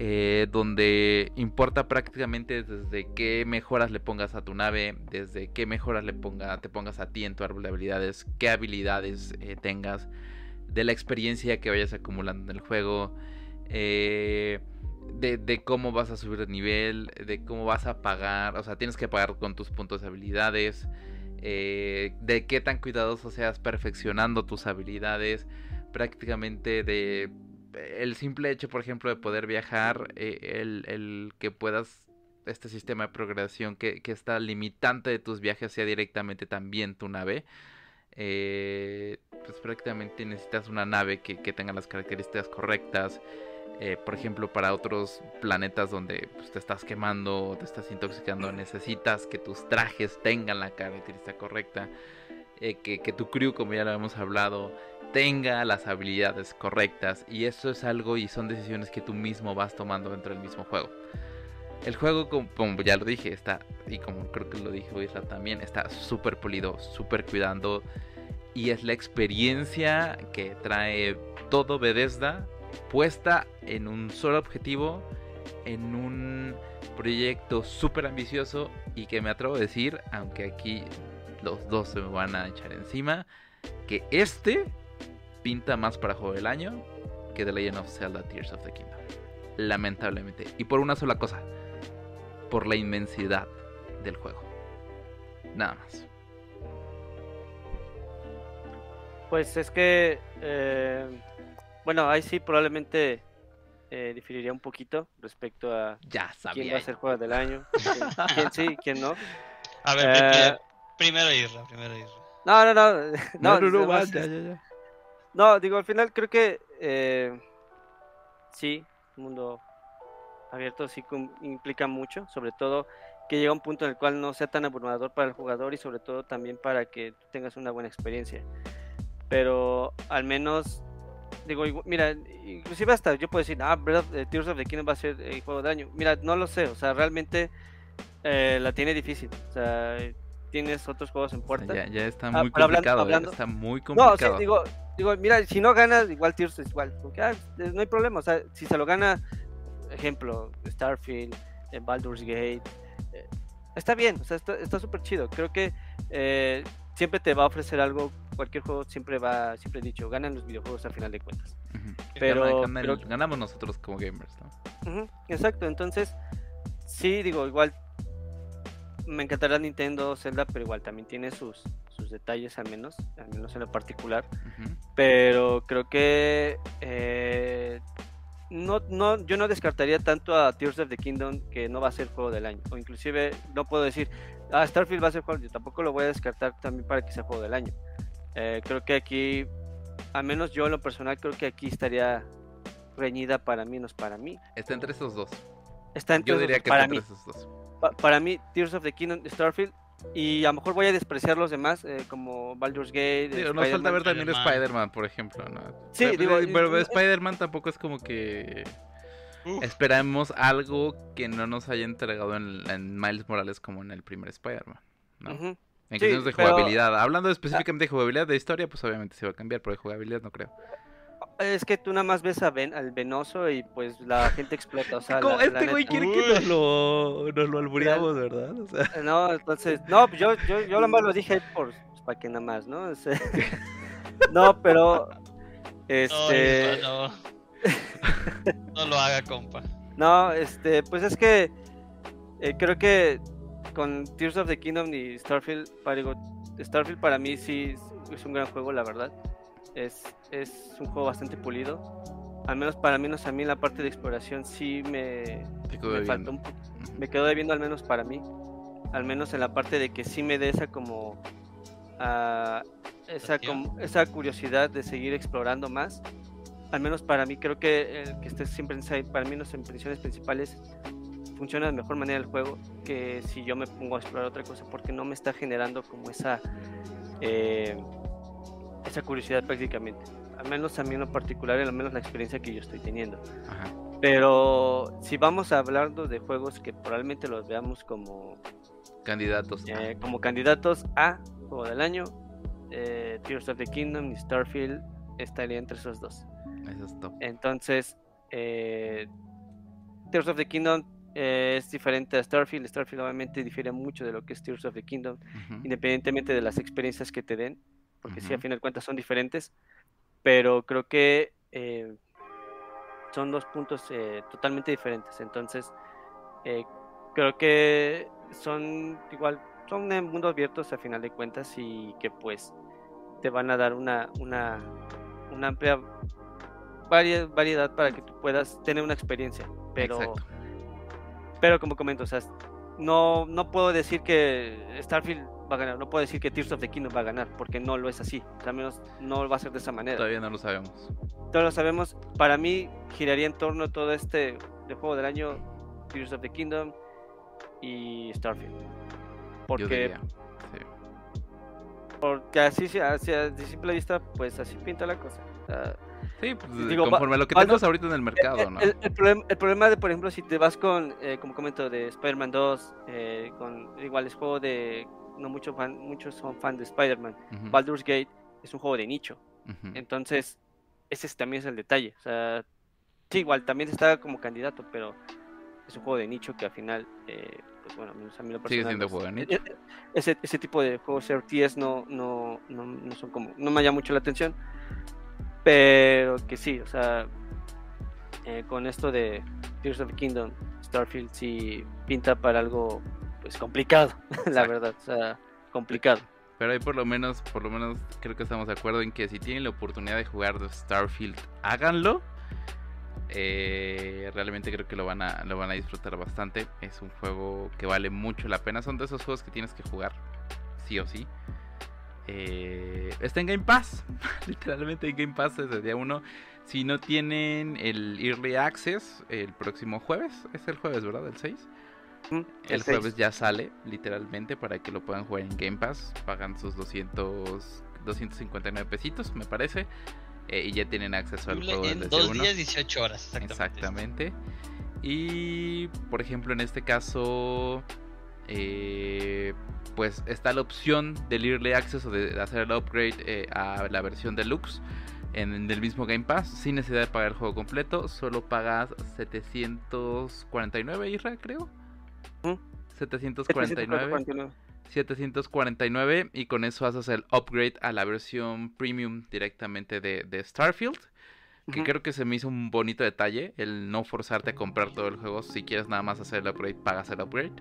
Eh, donde importa prácticamente desde qué mejoras le pongas a tu nave, desde qué mejoras le ponga, te pongas a ti en tu árbol de habilidades, qué habilidades eh, tengas, de la experiencia que vayas acumulando en el juego, eh, de, cómo vas a subir de nivel, de cómo vas a pagar, o sea, tienes que pagar con tus puntos de habilidades, de qué tan cuidadoso seas perfeccionando tus habilidades, prácticamente de el simple hecho, por ejemplo, de poder viajar, eh, el, que puedas, este sistema de progresión que, que, está limitante de tus viajes sea directamente también tu nave, eh, pues prácticamente necesitas una nave que, tenga las características correctas. Eh, por ejemplo, para otros planetas donde pues, te estás quemando, te estás intoxicando, necesitas que tus trajes tengan la característica correcta, que, que tu crew, como ya lo hemos hablado, tenga las habilidades correctas y eso es algo y son decisiones que tú mismo vas tomando dentro del mismo juego. El juego, como, ya lo dije, está, y como creo que lo dijo Isla también, está súper polido, súper cuidando. Y es la experiencia que trae todo Bethesda puesta en un solo objetivo, en un proyecto súper ambicioso y que me atrevo a decir, aunque aquí los dos se me van a echar encima, que este pinta más para juego del año que The Legend of Zelda Tears of the Kingdom. Lamentablemente. Y por una sola cosa. Por la inmensidad del juego. Nada más.
Pues es que... Eh, bueno, ahí sí probablemente eh, diferiría un poquito respecto a
ya
quién va a ser juego del año. ¿Quién, sí, quién no.
A ver, eh, primero Isra, primero Isra.
No, no, no. No, no, no, ya, ya, ya. No, digo, al final creo que eh, sí, un mundo abierto sí implica mucho, sobre todo que llega un punto en el cual no sea tan abrumador para el jugador y sobre todo también para que tengas una buena experiencia. Pero al menos, digo, mira, inclusive hasta yo puedo decir, ah, Breath of, Tears of the Kingdom va a ser el juego de año. Mira, no lo sé, o sea, realmente eh, la tiene difícil. O sea, tienes otros juegos en puerta.
Ya, ya está ah, muy complicado,
hablando,
está muy complicado.
No, digo, digo, mira, si no ganas, igual Tears es igual. Porque, ah, no hay problema, o sea, si se lo gana, ejemplo, Starfield, en Baldur's Gate, eh, está bien, o sea, está súper chido. Creo que eh, siempre te va a ofrecer algo, cualquier juego siempre va, siempre he dicho, ganan los videojuegos al final de cuentas. Pero,
ganamos nosotros como gamers,
¿no? exacto, entonces, sí, digo, igual me encantará Nintendo, Zelda, pero igual también tiene sus, sus detalles al menos, al menos en lo particular. Pero creo que eh, no, no, yo no descartaría tanto a Tears of the Kingdom que no va a ser juego del año. O inclusive no puedo decir, ah, Starfield va a ser juego, yo tampoco lo voy a descartar también para que sea juego del año. Eh, creo que aquí, al menos yo en lo personal, creo que aquí estaría reñida para mí, no es para mí.
Está entre esos dos.
Está entre,
yo diría que
para
está
mí.
entre esos dos
para mí, Tears of the Kingdom, Starfield, y a lo mejor voy a despreciar los demás, eh, como Baldur's Gate.
Sí, nos falta ver también Spider-Man, por ejemplo. ¿no?
Sí, digo,
pero Spider-Man tampoco es como que. Esperamos algo que no nos haya entregado en, Miles Morales como en el primer Spider-Man. ¿no? En cuestiones de jugabilidad. Hablando específicamente de jugabilidad, de historia, pues obviamente se va a cambiar, pero de jugabilidad no creo.
Es que tú nada más ves a ben, al venoso y pues la gente explota. O sea,
este güey quiere que nos lo, nos lo albureamos, ¿verdad?
No, entonces, no, yo, yo, yo nada más lo dije por, pues, para que nada más, ¿no? no, pero, este...
No, no. no lo haga, compa.
No, este, pues es que eh, creo que con Tears of the Kingdom y Starfield, para, Starfield para mí sí es un gran juego, la verdad. Es, es un juego bastante pulido. Al menos para mí, no a mí en la parte de exploración sí me, me faltó un Me quedó debiendo al menos para mí. Al menos en la parte de que sí me dé esa como... Uh, esa, esa curiosidad de seguir explorando más. Al menos para mí creo que el que esté siempre en para mí en prisiones principales funciona de mejor manera el juego que si yo me pongo a explorar otra cosa porque no me está generando como esa eh, esa curiosidad prácticamente. Al menos a mí en lo particular, al menos la experiencia que yo estoy teniendo. Pero si vamos a hablar de juegos que probablemente los veamos como
candidatos,
eh, como candidatos a juego del año, eh, Tears of the Kingdom y Starfield estaría entre esos dos.
Eso es top.
Entonces, Tears of the Kingdom eh, es diferente a Starfield. Starfield obviamente difiere mucho de lo que es Tears of the Kingdom, independientemente de las experiencias que te den, porque sí, a
Ujú.
fin de cuentas son diferentes, pero creo que eh, son dos puntos eh, totalmente diferentes. Entonces, eh, creo que son igual, son mundos abiertos a final de cuentas y que pues te van a dar una, una, una amplia variedad para que tú puedas tener una experiencia. Pero,
Exacto.
Pero como comento, o sea, no, no puedo decir que Starfield va a ganar, no puedo decir que Tears of the Kingdom va a ganar, porque no lo es así. Al menos no va a ser de esa manera.
Todavía no lo sabemos.
Todos lo sabemos. Para mí, giraría en torno a todo este de juego del año, Tears of the Kingdom y Starfield. Porque.
Sí.
porque así, se- así a de simple vista, pues así pinta la cosa. O sea,
Sí, pues,
Digo,
conforme a lo que tenemos ahorita en el mercado, ¿no?
el, el problema, el problema de, por ejemplo, si te vas con, eh, como comento, de Spider-Man 2, eh, con igual es juego de, no muchos fan, muchos son fan de Spider-Man.
Ujú,
Baldur's Gate es un juego de nicho. Entonces, ese es- también es el detalle. O sea, sí, igual también está como candidato, pero es un juego de nicho que al final, eh, pues bueno, a mí lo
Sigue
personal,
siendo
pues,
juego de
e-
nicho.
e- Ese, ese tipo de juegos RTS no, no, no, no son como, no me llama mucho la atención, pero que sí, o sea, eh, con esto de Tears of the Kingdom, Starfield sí pinta para algo, pues complicado, la verdad, o sea, complicado.
Pero ahí por lo menos, por lo menos creo que estamos de acuerdo en que si tienen la oportunidad de jugar de Starfield, háganlo. Eh, realmente creo que lo van a lo van a disfrutar bastante. Es un juego que vale mucho la pena. Son de esos juegos que tienes que jugar sí o sí. Eh, está en Game Pass, literalmente en Game Pass desde día 1. Si no tienen el Early Access, el próximo jueves, es el jueves, ¿verdad? El 6.
Mm,
El jueves ya sale, literalmente, para que lo puedan jugar en Game Pass. Pagan sus 200, 259 pesitos, me parece. eh, y ya tienen acceso al juego
En
desde
dos
uno.
días, 18 horas, exactamente.
Exactamente. Y, por ejemplo, en este caso, eh, pues está la opción del Early Access o de hacer el upgrade eh, a la versión deluxe en, en el mismo Game Pass sin necesidad de pagar el juego completo. Solo pagas 749, Isra, creo.
Ujú.
749.
749.
749 y con eso haces el upgrade a la versión premium directamente de, de Starfield. Que creo que se me hizo un bonito detalle el no forzarte a comprar todo el juego. Si quieres nada más hacer el upgrade, pagas el upgrade.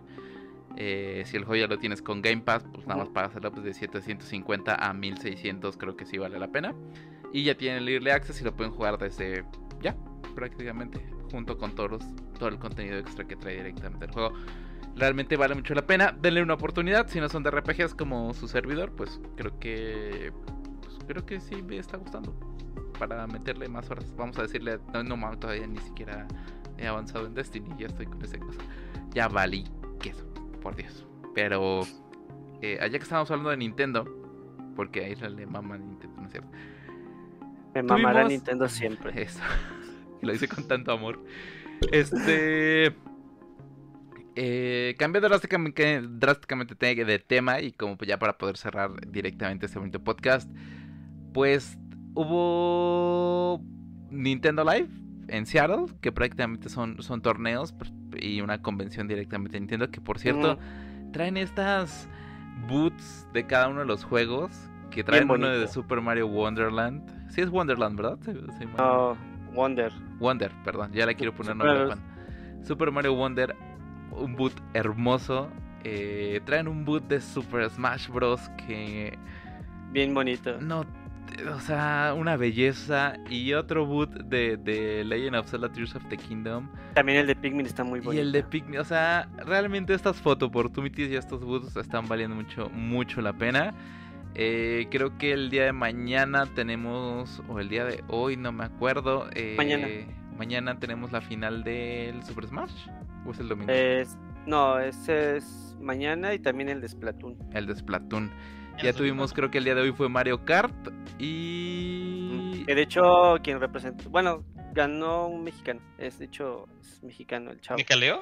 Eh, si el juego ya lo tienes con Game Pass, pues nada más pagas el de 750 a 1600. Creo que sí vale la pena. Y ya tienen el Early Access y lo pueden jugar desde ya, prácticamente. Junto con todos los- todo el contenido extra que trae directamente el juego. Realmente vale mucho la pena. Denle una oportunidad. Si no son de RPGs como su servidor, pues creo que. pues, creo que sí me está gustando. Para meterle más horas. Vamos a decirle. No, no todavía ni siquiera he avanzado en Destiny. Ya estoy con ese cosa. Ya valí. Por Dios. Pero. eh, allá que estamos hablando de Nintendo. Porque a Isla le mama Nintendo, ¿no es cierto?
Me mamará
Tuvimos-
Nintendo siempre.
Eso. Lo hice con tanto amor. Este. Eh, cambiando drásticamente, drásticamente te- de tema y como ya para poder cerrar directamente este bonito podcast, pues hubo Nintendo Live en Seattle, que prácticamente son, son torneos y una convención directamente de Nintendo, que por cierto traen estas boots de cada uno de los juegos, que traen uno de. Super Mario Wonderland. Sí es Wonderland, ¿verdad? Sí,
Wonder.
Wonder, perdón, ya le quiero poner
Super-
nombre. Super Mario Wonder, un boot hermoso. eh, traen un boot de Super Smash Bros. que
Bien bonito.
no, o sea, una belleza. Y otro boot de, de Legend of Zelda Tears of the Kingdom.
También el de Pikmin está muy
Y
bonito.
el de Pikmin, o sea, realmente estas photo opportunities y estos boots están valiendo mucho, mucho la pena. Eh, creo que el día de mañana tenemos, o el día de hoy, no me acuerdo. eh,
Mañana.
Mañana tenemos la final del Super Smash. ¿O es el domingo?
Es- no, ese es mañana y también el de Splatoon.
El de Splatoon.
Ya
tuvimos, creo que el día de hoy fue Mario Kart. Y.
Que de hecho, quien representó, bueno, ganó un mexicano. Es de hecho, es mexicano el chavo.
¿Me caleo?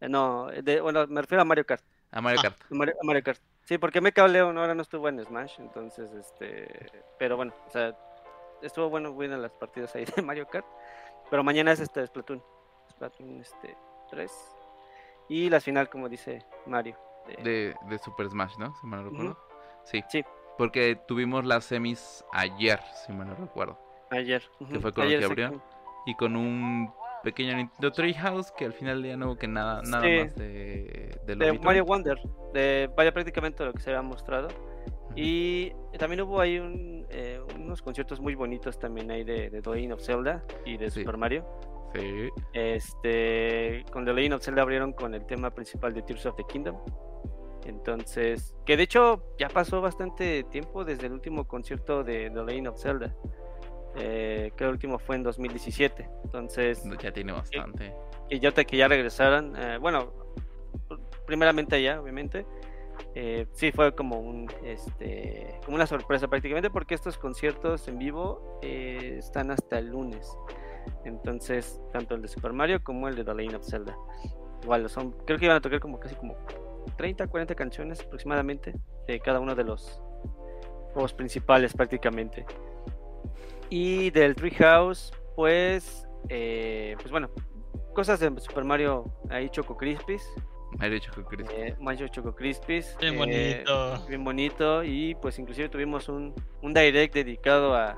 Eh, No, de- bueno, me refiero a Mario Kart.
A Mario
Ah.
Kart.
a Mario, a Mario Kart. Sí, porque Mecha Leon ahora no estuvo en Smash, entonces, este, pero bueno, o sea, estuvo bueno, buenas las partidas ahí de Mario Kart, pero mañana es este Splatoon, Splatoon este 3 y la final, como dice Mario.
De, de, Super Smash, ¿no? Si me lo recuerdo. Sí.
Sí.
Porque tuvimos las semis ayer, si me lo recuerdo.
Ayer.
Que fue con lo que abrió. Y con un pequeño Nintendo Treehouse que al final ya no hubo que nada, nada más de,
de, Mario Wonder. De, vaya prácticamente lo que se había mostrado. Y también hubo ahí un, eh, unos conciertos muy bonitos también ahí de, de The Legend of Zelda y de Super Mario.
Sí.
Este, con The Legend of Zelda abrieron con el tema principal de Tears of the Kingdom. Entonces, que de hecho ya pasó bastante tiempo desde el último concierto de The Legend of Zelda. Eh, que el último fue en 2017. Entonces.
Ya tiene bastante.
Y, ya te que ya regresaran. Eh, bueno, primeramente allá, obviamente. Eh, sí fue como un este como una sorpresa prácticamente porque estos conciertos en vivo eh, están hasta el lunes entonces tanto el de Super Mario como el de The Legend of Zelda igual son creo que iban a tocar como casi como 30 40 canciones aproximadamente de cada uno de los juegos principales prácticamente y del Treehouse pues eh, pues bueno cosas de Super Mario ahí Choco Crispis
Mario Choco Crispis.
Eh, Mario Choco Crispis.
Bien eh, bonito.
Bien bonito. Y pues inclusive tuvimos un, un direct dedicado a,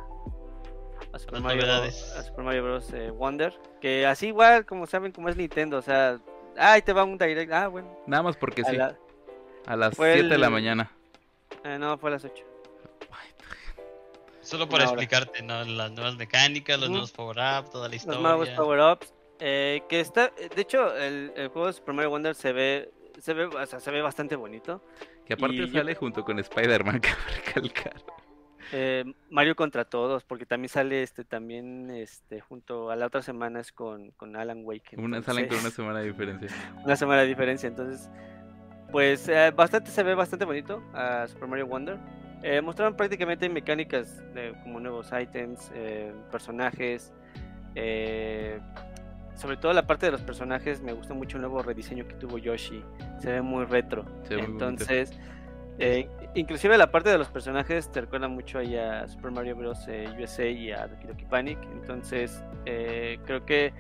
a, Super, Mario, a Super Mario Bros. Eh, Wonder. Que así igual, como saben, como es Nintendo. O sea, ahí te va un direct. Ah, bueno.
Nada más porque sí. A las 7 de la mañana.
Eh, no, fue a las 8.
Solo para explicarte, ¿no? Las nuevas mecánicas, los nuevos power-ups, toda la historia.
Los nuevos power-ups. Eh, que está, de hecho, el, juego de Super Mario Wonder se ve, se ve, o sea, se ve bastante bonito.
Que aparte sale junto con Spider-Man, que recalcar.
Eh, Mario contra todos, porque también sale este, también este, junto a la otra semana es con, con Alan Wake.
Una, salen con una semana de diferencia.
Una semana de diferencia, entonces, pues eh, bastante se ve bastante bonito a Super Mario Wonder. mostraron prácticamente mecánicas de, como nuevos ítems, personajes, eh, sobre todo la parte de los personajes, me gustó mucho el nuevo rediseño que tuvo Yoshi. Se ve muy retro. Entonces, eh, inclusive la parte de los personajes te recuerda mucho ahí a Super Mario Bros. Eh, USA y a Doki Doki Panic. Entonces, eh, creo que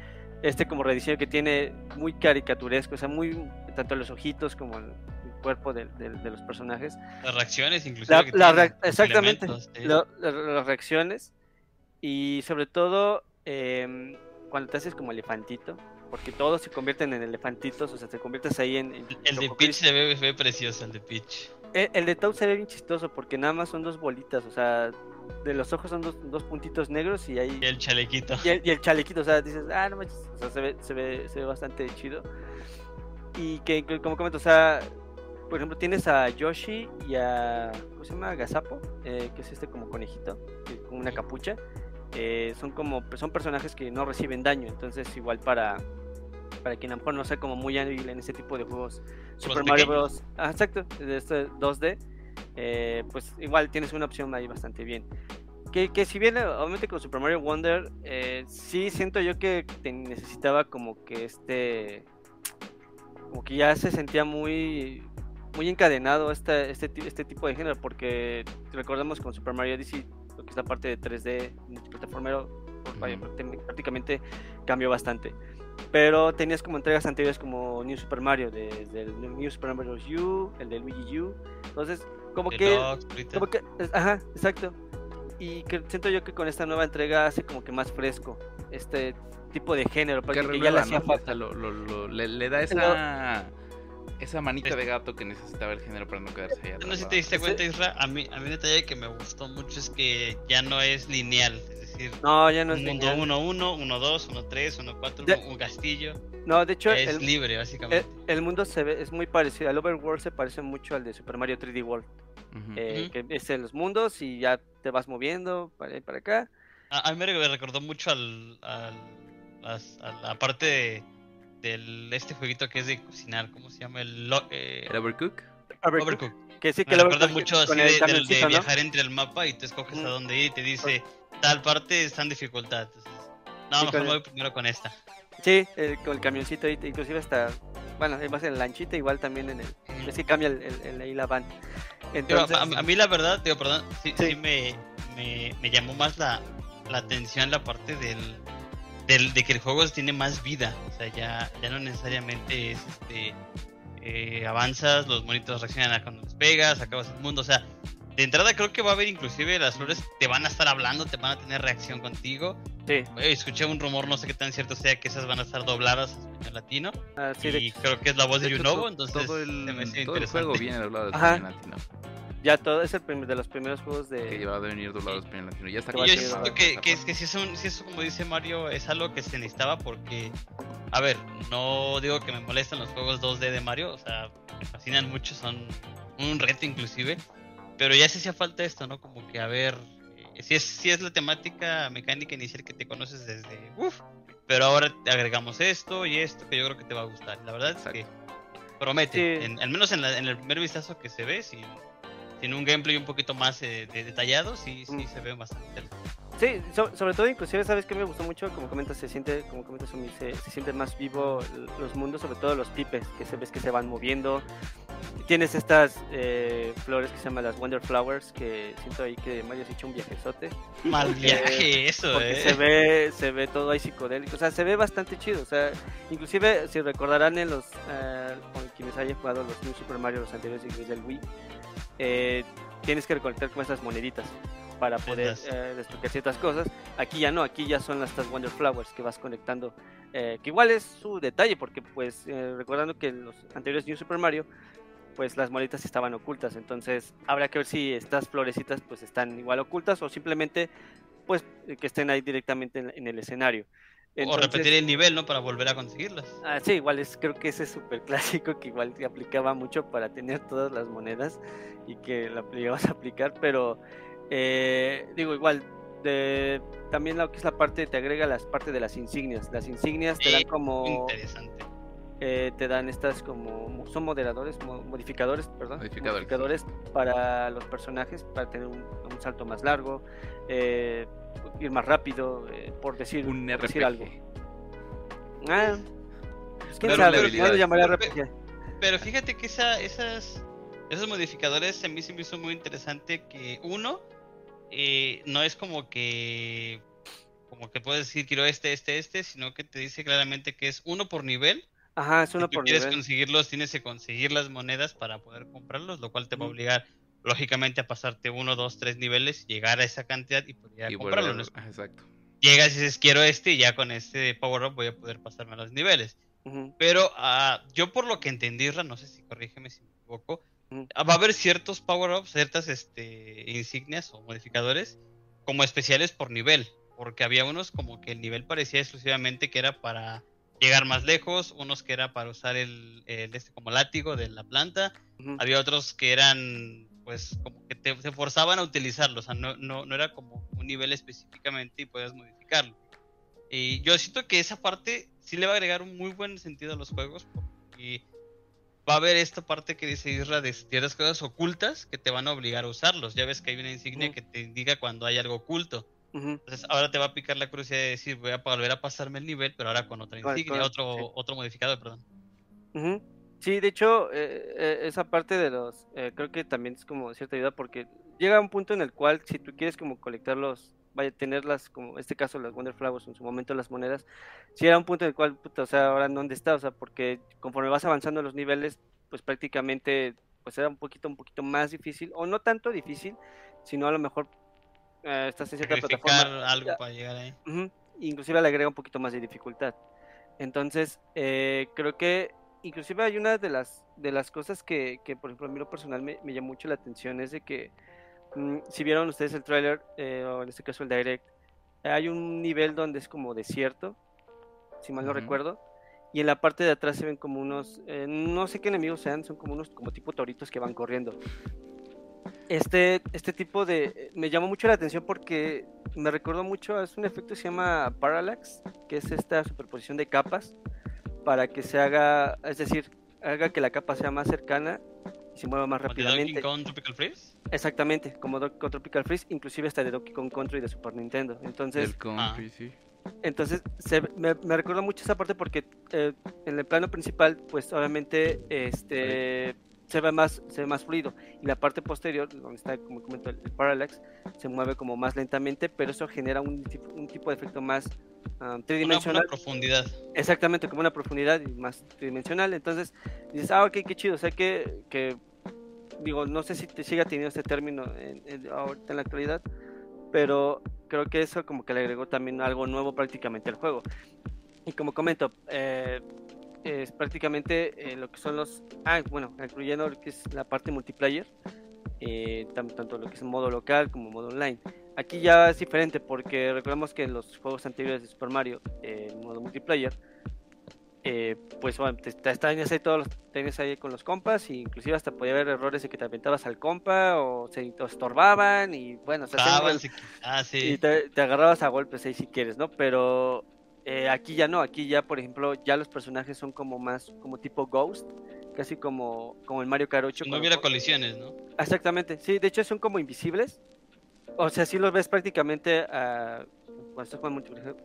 este como rediseño que tiene muy caricaturesco, o sea, muy tanto los ojitos como el, cuerpo de, los personajes.
Las reacciones, inclusive.
exactamente, las reacciones y sobre todo eh, cuando te haces como elefantito, porque todos se convierten en elefantitos, o sea, te conviertes ahí en...
el de Peach se ve, precioso, el de Peach.
El, de Toad se ve bien chistoso porque nada más son dos bolitas, o sea, de los ojos son dos, dos puntitos negros y ahí...
Y el chalequito.
Y el, chalequito, o sea, dices, ah, no manches, o sea, se ve, se ve, se ve bastante chido. Y que, como comento, o sea, por ejemplo, tienes a Yoshi y a. ¿Cómo se llama? Gazapo, eh, que es este como conejito, con una capucha. Eh, son como son personajes que no reciben daño, entonces igual para para quien a lo mejor no sea como muy hábil en este tipo de juegos, Super Mario Bros. Ah, exacto, de este 2D, eh, pues igual tienes una opción ahí bastante bien. Que, que si bien obviamente con Super Mario Wonder, eh, sí siento yo que te necesitaba como que este, como que ya se sentía muy muy encadenado este, este, este tipo de género, porque recordamos con Super Mario Odyssey lo que es la parte de 3D multiplataformero, prácticamente cambió bastante. Pero tenías como entregas anteriores como New Super Mario, desde el New Super Mario U, el de Luigi U. Entonces, como que, como que. Ajá, exacto. Y que siento yo que con esta nueva entrega hace como que más fresco este tipo de género, porque ya le hacía falta.
le, da esa esa manita de gato que necesitaba el género para no quedarse allá.
No sé si te diste cuenta, Isra, a mí, a mí un detalle que me gustó mucho es que ya no es lineal, es decir,
no, ya no
es
mundo
1-1, 1-2, 1-3, 1-4, un castillo.
No, de hecho,
es libre, básicamente.
El, mundo se ve, es muy parecido, al Overworld se parece mucho al de Super Mario 3D World. eh, Que es en los mundos y ya te vas moviendo para allá y para acá.
A, mí me recordó mucho al, al, a la parte de del este jueguito que es de cocinar, ¿cómo se llama? El,
eh... ¿El Overcook?
Overcook. Que sí
que Me recuerda mucho así de, de, viajar entre el mapa y te escoges a dónde ir y te dice tal parte está en dificultad. Entonces, no, mejor me voy primero con esta.
Sí, con el camioncito, inclusive hasta, bueno, vas en la lanchita, igual también en el, Es que cambia el, el, ahí la van.
Entonces... a, mí la verdad, digo, perdón, sí, sí. me, me, me, llamó más la, la atención la parte del, del, de que el juego tiene más vida. O sea, ya, ya no necesariamente es este eh, avanzas, los monitos reaccionan a cuando despegas, acabas el mundo, o sea, de entrada creo que va a haber inclusive las flores te van a estar hablando, te van a tener reacción contigo. Sí. escuché un rumor, no sé qué tan cierto sea, que esas van a estar dobladas en español latino. Ah, sí, y creo que es la voz de, Yunobo, entonces
todo el, todo el juego viene doblado en español latino.
Ya todo es el de los primeros juegos de.
Que lleva a venir doblado sí. español latino. Ya está
y yo siento que, que, es que si eso, si eso, como dice Mario, es algo que se necesitaba porque. A ver, no digo que me molestan los juegos 2D de Mario, o sea, me fascinan mucho, son un reto inclusive. Pero ya se hacía falta esto, ¿no? Como que a ver. Eh, si es, si es la temática mecánica inicial que te conoces desde. Uf, pero ahora te agregamos esto y esto que yo creo que te va a gustar. La verdad es que promete, al menos en, en, el primer vistazo que se ve, si tiene un gameplay un poquito más eh, detallado, sí, sí mm. se ve bastante
Sí, sobre todo, inclusive, ¿sabes que me gustó mucho? Como comentas, se siente, como comentas, se, se siente más vivo los mundos, sobre todo los pipes, que se ves que se van moviendo. Tienes estas eh, flores que se llaman las Wonder Flowers, que siento ahí que Mario se ha hecho un viajezote.
Mal viaje, eso,
eh. Se ve, se ve todo ahí psicodélico, o sea, se ve bastante chido, o sea, inclusive, si recordarán en los, eh, quienes hayan jugado los New Super Mario, los anteriores del Wii, eh, tienes que recolectar como estas moneditas para poder eh, desbloquear ciertas cosas. Aquí ya no, aquí ya son estas Wonder Flowers que vas conectando, eh, que igual es su detalle, porque pues eh, recordando que en los anteriores New Super Mario, pues las moneditas estaban ocultas, entonces habrá que ver si estas florecitas pues están igual ocultas o simplemente pues que estén ahí directamente en el escenario
o repetir el nivel, ¿no? Para volver a conseguirlas.
Ah, sí, igual es, creo que ese es súper clásico que igual te aplicaba mucho para tener todas las monedas y que la llegabas a aplicar, pero eh, digo, igual, de, también lo que es la parte, te agrega las partes de las insignias. Las insignias te dan como...
Interesante.
Eh, te dan estas como son moderadores modificadores perdón modificadores, para los personajes para tener un, un salto más largo eh, ir más rápido, eh, por decir,
un
decir algo. Ah, pues, quién sabe,
pero, pero, fíjate que esa, esas, esos modificadores a mí se me hizo muy interesante que uno, eh, no es como que como que puedes decir quiero este, este, este, sino que te dice claramente que es uno por nivel.
Ajá, es uno si por
quieres conseguirlos, tienes que conseguir las monedas para poder comprarlos, lo cual te va a obligar lógicamente a pasarte uno, dos, tres niveles, llegar a esa cantidad y poder comprarlo.
exacto.
Llegas y dices, quiero este y ya con este power up voy a poder pasarme a los niveles. Pero uh, yo por lo que entendí, no sé si corrígeme si me equivoco, ah, va a haber ciertos power ups, ciertas este, insignias o modificadores como especiales por nivel. Porque había unos como que el nivel parecía exclusivamente que era para llegar más lejos, unos que era para usar el, este como látigo de la planta, había otros que eran pues como que te, forzaban a utilizarlo, o sea, no, no, no era como un nivel específicamente y puedes modificarlo. Y yo siento que esa parte sí le va a agregar un muy buen sentido a los juegos, porque va a haber esta parte que dice Isra de ciertas cosas ocultas que te van a obligar a usarlos. Ya ves que hay una insignia que te indica cuando hay algo oculto. Entonces ahora te va a picar la curiosidad de decir, voy a volver a pasarme el nivel, pero ahora con otra insignia, otro, otro modificador, perdón.
Sí, de hecho, eh, eh, esa parte de los, eh, creo que también es como cierta ayuda porque llega un punto en el cual si tú quieres como colectarlos, vaya a tenerlas, como en este caso las Wonder Flowers, en su momento las monedas, si era un punto en el cual, puta, o sea, ahora dónde está, o sea, porque conforme vas avanzando los niveles, pues prácticamente, pues era un poquito, un poquito más difícil, o no tanto difícil, sino a lo mejor estás en cierta plataforma.
algo para llegar ahí.
inclusive le agrega un poquito más de dificultad. Entonces, creo que inclusive hay una de las, de las cosas que, que, por ejemplo, a mí lo personal me, me llamó mucho la atención es de que, mm, si vieron ustedes el trailer, eh, o en este caso el direct, hay un nivel donde es como desierto, si mal no recuerdo, y en la parte de atrás se ven como unos, eh, no sé qué enemigos sean, son como unos como tipo toritos que van corriendo. Este, este tipo de... Me llamó mucho la atención porque me recordó mucho, es un efecto que se llama Parallax, que es esta superposición de capas para que se haga, es decir, haga que la capa sea más cercana y se mueva más rápidamente.
Donkey Kong Tropical Freeze?
Exactamente, como Donkey Kong Tropical Freeze, inclusive hasta de Donkey Kong Country de Super Nintendo. Entonces,
ah.
Entonces, se, me, me recuerda mucho esa parte porque eh, en el plano principal, pues obviamente, este se ve más, se ve más fluido. Y la parte posterior, donde está, como comento, el, parallax, se mueve como más lentamente, pero eso genera un tipo, un tipo de efecto más um, tridimensional.
Una, profundidad.
Exactamente, como una profundidad y más tridimensional. Entonces dices, ah, ok, qué chido. O sea que, que digo, no sé si te siga teniendo este término en, ahorita en la actualidad, pero creo que eso como que le agregó también algo nuevo prácticamente al juego. Y como comento, eh, es prácticamente eh, lo que son los. Ah, bueno, incluyendo lo que es la parte multiplayer, eh, tanto, lo que es modo local como modo online. Aquí ya es diferente porque recordemos que en los juegos anteriores de Super Mario, eh, en modo multiplayer, pues bueno, te, te, ahí todos los, ahí con los compas, e inclusive hasta podía haber errores de que te aventabas al compa o se estorbaban y bueno,
ah, sí.
y te, te, agarrabas a golpes ahí si quieres, ¿no? Pero eh, aquí ya no, aquí ya, por ejemplo, ya los personajes son como más, como tipo Ghost, casi como, como el Mario Kart 8.
No hubiera colisiones, ¿no?
Exactamente, sí, de hecho son como invisibles. O sea, si los ves prácticamente a, cuando estás jugando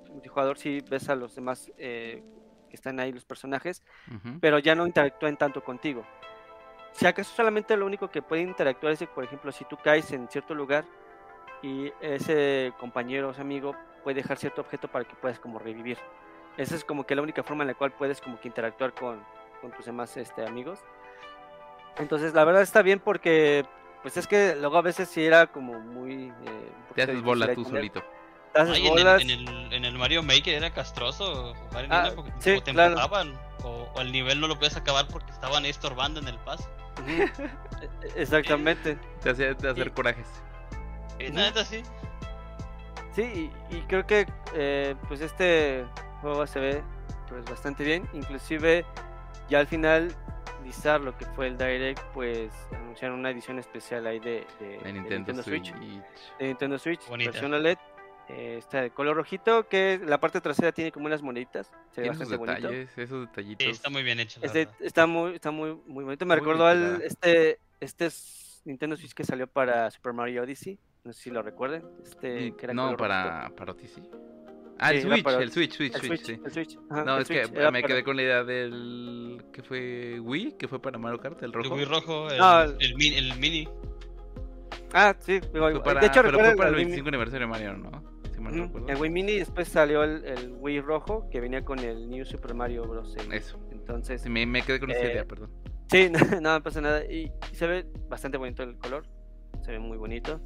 multijugador, sí ves a los demás eh, que están ahí, los personajes, pero ya no interactúan tanto contigo. Si acaso solamente lo único que puede interactuar es, por ejemplo, si tú caes en cierto lugar y ese compañero o amigo puede dejar cierto objeto para que puedas como revivir. Esa es como que la única forma en la cual puedes como que interactuar con, con tus demás este, amigos. Entonces la verdad está bien porque pues es que luego a veces sí era como muy... Eh,
te haces bola tú solito.
Ay, en, el, en, el, en, el, Mario Maker era castroso jugar en ah, porque sí, te claro. o, o, el nivel no lo puedes acabar porque estaban estorbando en el paso.
Exactamente.
Te hacía de hacer corajes.
Y nada, sí.
Sí, y, creo que eh, pues este juego se ve pues bastante bien. Inclusive ya al final Lizar lo que fue el Direct, pues anunciaron una edición especial ahí de,
Nintendo, Switch.
De Nintendo Switch, versión OLED. Eh, está de color rojito, que la parte trasera tiene como unas moneditas. Se ve bastante bonito.
Esos detallitos.
está muy bien hecho.
Este, está muy, está muy, muy bonito. Me recordó al este, este Nintendo Switch que salió para Super Mario Odyssey. No sé si lo recuerden. Este,
que era no, para, para Odyssey. Ah, el, Switch, el Switch, Switch, Switch, sí.
El Switch.
no, es que me quedé con la idea del. ¿Qué fue? Wii, que fue para Mario Kart, el rojo.
El Wii rojo, el, el, mini.
Ah, sí,
para, de hecho, pero fue para el 25 aniversario de Mario, ¿no?
el Wii Mini después salió el, el, Wii rojo que venía con el New Super Mario Bros.
Eso.
Entonces.
Sí, me, me quedé con esa idea, eh, perdón.
Sí, no, no pasa nada. Y, y, se ve bastante bonito el color. Se ve muy bonito.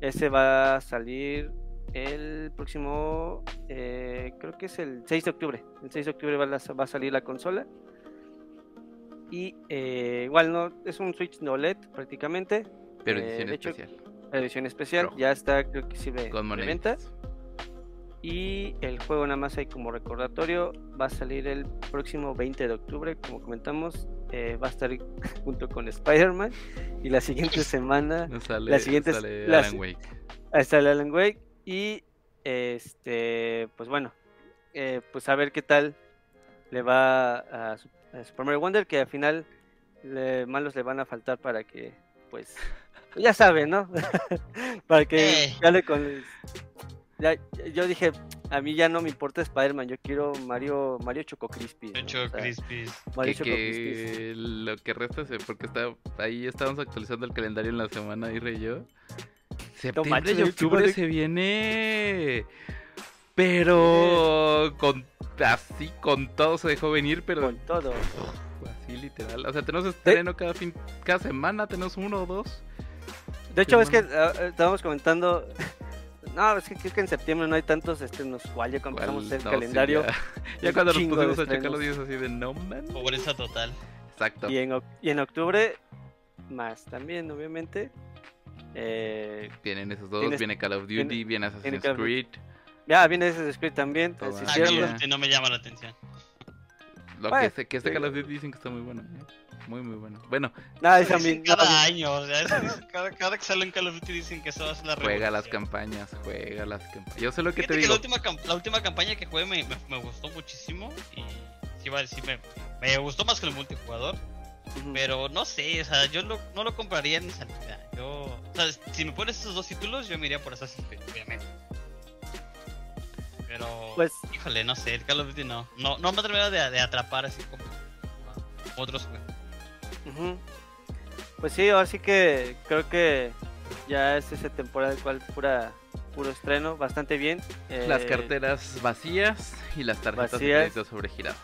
Ese va a salir el próximo, eh, creo que es el 6 de octubre. El 6 de octubre va, a salir la consola. Y eh, igual no es un Switch no LED prácticamente.
Pero eh, edición especial.
edición especial. Ya está, creo que sí de, venta. Y el juego nada más hay como recordatorio. Va a salir el próximo 20 de octubre, como comentamos. Eh, va a estar junto con Spider-Man. Y la siguiente semana. la siguiente
sale Alan Wake.
Ahí sale Alan Wake. Y este, pues bueno, eh, pues a ver qué tal le va a, Super Mario Wonder. Que al final le, malos le van a faltar para que, pues, ya saben, ¿no? para que eh. ya le con ya, yo dije, a mí ya no me importa Spider-Man, yo quiero Mario Mario Choco Crispy.
Choco Crispy.
Mario Choco que Lo que resta es porque está, ahí estábamos actualizando el calendario en la semana, y yo. Septiembre y octubre se viene. Pero con así con todo se dejó venir, pero
con todo.
Así literal. O sea, tenemos estreno cada fin, cada semana, tenemos uno o dos.
De hecho, es que ah, estábamos comentando no, es que creo que en septiembre no hay tantos estrenos. Igual ya cuando empezamos el calendario.
ya, cuando nos pusimos a checar los días así de no man.
Pobreza total.
Exacto.
Y en, y en octubre, más también, obviamente. Eh,
vienen esos dos, viene Call of Duty, viene, Assassin's Creed.
Ya, viene Assassin's Creed también.
Ah, Call of Duty no me llama la atención.
Lo que, sé, que este Call of Duty dicen que está muy bueno. ¿eh? Muy, muy bueno. Bueno,
nada, es a mí, cada año, o sea, cada, cada, que sale en Call of Duty dicen que eso va a ser la
Juega las campañas, juega las campañas. Yo sé lo que te digo.
la, última, la última campaña que jugué me, me, gustó muchísimo y sí, vale, sí me, me gustó más que el multijugador. Pero no sé, o sea, yo lo, no lo compraría en salida. Yo, o sea, si me pones esos dos títulos, yo me iría por Assassin's Creed, obviamente. Pero, pues, híjole, no sé, el Call of Duty no. No, no me atrevería de, de atrapar así como otros juegos.
Pues sí, así que creo que ya es esa temporada cual pura puro estreno, bastante bien.
Las eh, carteras vacías y las tarjetas vacías. de crédito sobregiradas.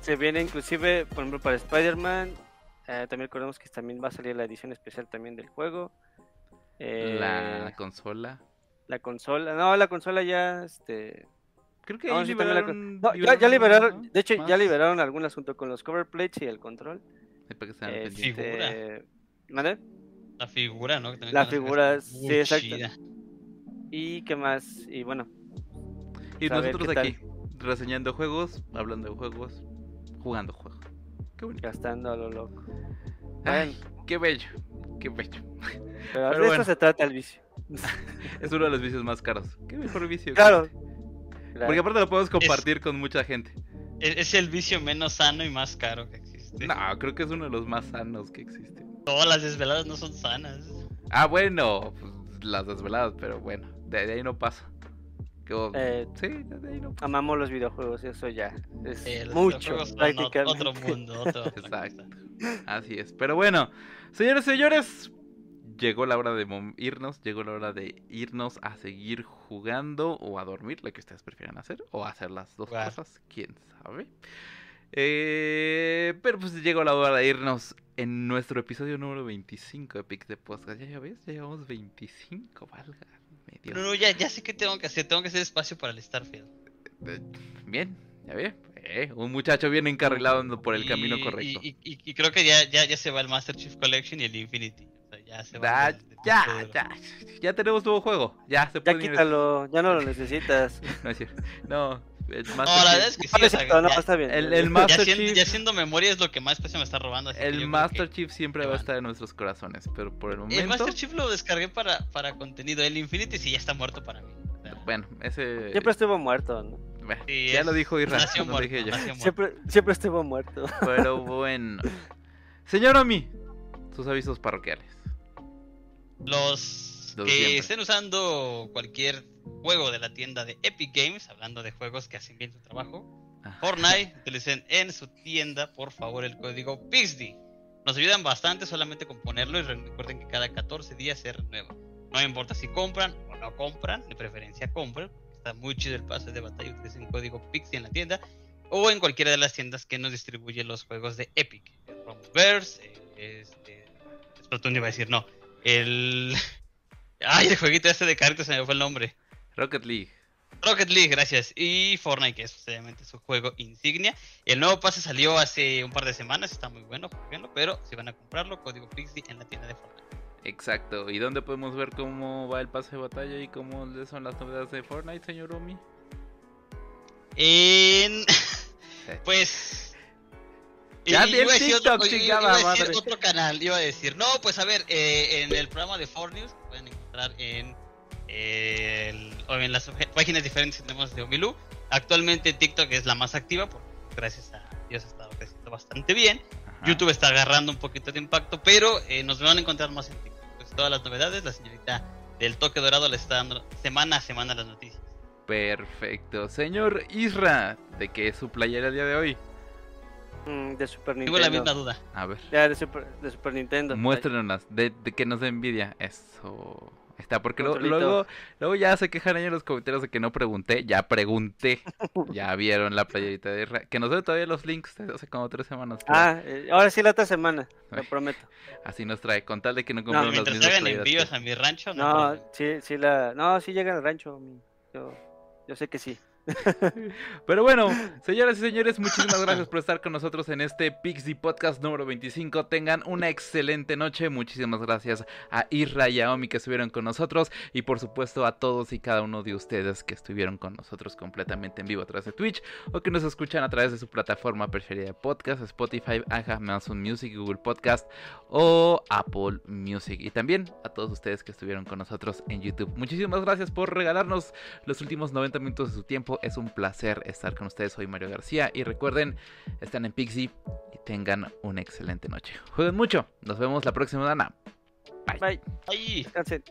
Se viene inclusive, por ejemplo, para Spider-Man. Eh, también recordemos que también va a salir la edición especial también del juego.
la eh, consola.
La consola, no, la consola ya, este...
Creo que ahí liberaron,
ya, liberaron, de hecho ya liberaron algún asunto con los cover plates y el control.
Este... La figura, ¿no?
la figura, sí, exacto. Y qué más, y bueno.
Y nosotros aquí, reseñando juegos, hablando de juegos, jugando juegos.
Qué Gastando a lo loco.
Ay, qué bello, qué bello.
Pero, de eso se trata el vicio.
es uno de los vicios más caros. Qué mejor vicio.
Claro.
Porque aparte lo podemos compartir con mucha gente.
Es el vicio menos sano y más caro que existe.
No, creo que es uno de los más sanos que existe.
Todas las desveladas no son sanas.
Ah, bueno, pues, las desveladas, pero bueno, de, ahí no pasa.
Eh, sí, de ahí no Amamos los videojuegos, eso ya es mucho.
Otro mundo, otro.
Exacto. Así es. Pero bueno, señores, señores, llegó la hora de irnos, llegó la hora de irnos a seguir jugando o a dormir, lo que ustedes prefieran hacer, o hacer las dos cosas, quién sabe. Eh, pero pues llegó la hora de irnos en nuestro episodio número 25 de Pic de Podcast. Ya, ya ves, ya llevamos 25, valga.
No, no, ya, ya sé que tengo que hacer, tengo que hacer espacio para el Starfield.
Eh, bien, ya ve. Eh, un muchacho bien encarrilado por el camino correcto.
Y, y, creo que ya, ya, ya se va el Master Chief Collection y el Infinity. ya se va.
Ah, ya, ya, ya tenemos nuevo juego. Ya se
puede. Ya quítalo, ya no lo necesitas.
no es cierto. No,
no, la verdad es que sí.
está bien.
El, Master
ya,
Chief...
ya siendo memoria es lo que más espacio me está robando.
el Master Chief siempre va a estar en nuestros corazones, pero por el momento.
El Master Chief lo descargué para, para contenido. El Infinity sí ya está muerto para mí.
bueno, ese.
Siempre estuvo muerto, ¿no?
ya lo dijo Irra, lo dije yo.
Siempre, siempre estuvo muerto.
Pero bueno. Señor Omi, sus avisos parroquiales.
Los que estén usando cualquier juego de la tienda de Epic Games, hablando de juegos que hacen bien su trabajo, Fortnite, utilicen en su tienda, por favor, el código PIXD. Nos ayudan bastante solamente con ponerlo y recuerden que cada 14 días se renueva. No importa si compran o no compran, de preferencia compren. Está muy chido el pase de batalla, utilicen el código PIXD en la tienda o en cualquiera de las tiendas que nos distribuyen los juegos de Epic. Romverse, este, Splatoon iba a decir, no, el Ay, el jueguito este de cartas se me fue el nombre.
Rocket League.
Rocket League, gracias. Y Fortnite, que es obviamente su juego insignia. El nuevo pase salió hace un par de semanas, está muy bueno, pero si van a comprarlo, código Pixie en la tienda de Fortnite.
Exacto. ¿Y dónde podemos ver cómo va el pase de batalla y cómo son las novedades de Fortnite, señor Omi?
En. pues.
Ya vi el TikTok,
otro, iba, a decir otro canal, iba a decir. No, pues a ver, eh, en el programa de Fortnite pueden en, en las páginas diferentes que tenemos de Omilu. Actualmente TikTok es la más activa, porque gracias a Dios ha estado creciendo bastante bien. YouTube está agarrando un poquito de impacto, pero eh, nos van a encontrar más en TikTok. Pues, todas las novedades, la señorita del toque dorado le está dando semana a semana las noticias.
Perfecto. Señor Isra, ¿de qué es su playera el día de hoy?
Mm, de Super Nintendo.
Tengo la misma duda.
A ver.
Ya, de Super, de Super Nintendo.
Muéstrenos, de, de que nos dé envidia. Eso. Está, porque luego, luego ya se quejan ahí en los comentarios de que no pregunté. Ya pregunté. ya vieron la playerita de Isra. Que nos dé todavía los links hace como tres semanas.
Ah, eh, ahora sí la otra semana, lo prometo.
Así nos trae, con tal de que no compren
no, los mismos envíos a mi rancho.
No, sí, sí la... No, sí llegan al rancho. Yo, yo sé que sí.
Pero bueno, señoras y señores, muchísimas gracias por estar con nosotros en este Pixie Podcast número 25. Tengan una excelente noche. Muchísimas gracias a Isra y a Omi que estuvieron con nosotros. Y por supuesto a todos y cada uno de ustedes que estuvieron con nosotros completamente en vivo a través de Twitch o que nos escuchan a través de su plataforma preferida de podcast, Spotify, Amazon Music, Google Podcast o Apple Music. Y también a todos ustedes que estuvieron con nosotros en YouTube. Muchísimas gracias por regalarnos los últimos 90 minutos de su es un placer estar con ustedes. Soy Mario García y recuerden, están en Pixie y tengan una excelente noche. Jueguen mucho. Nos vemos la próxima semana.
Bye.
Bye.
Bye.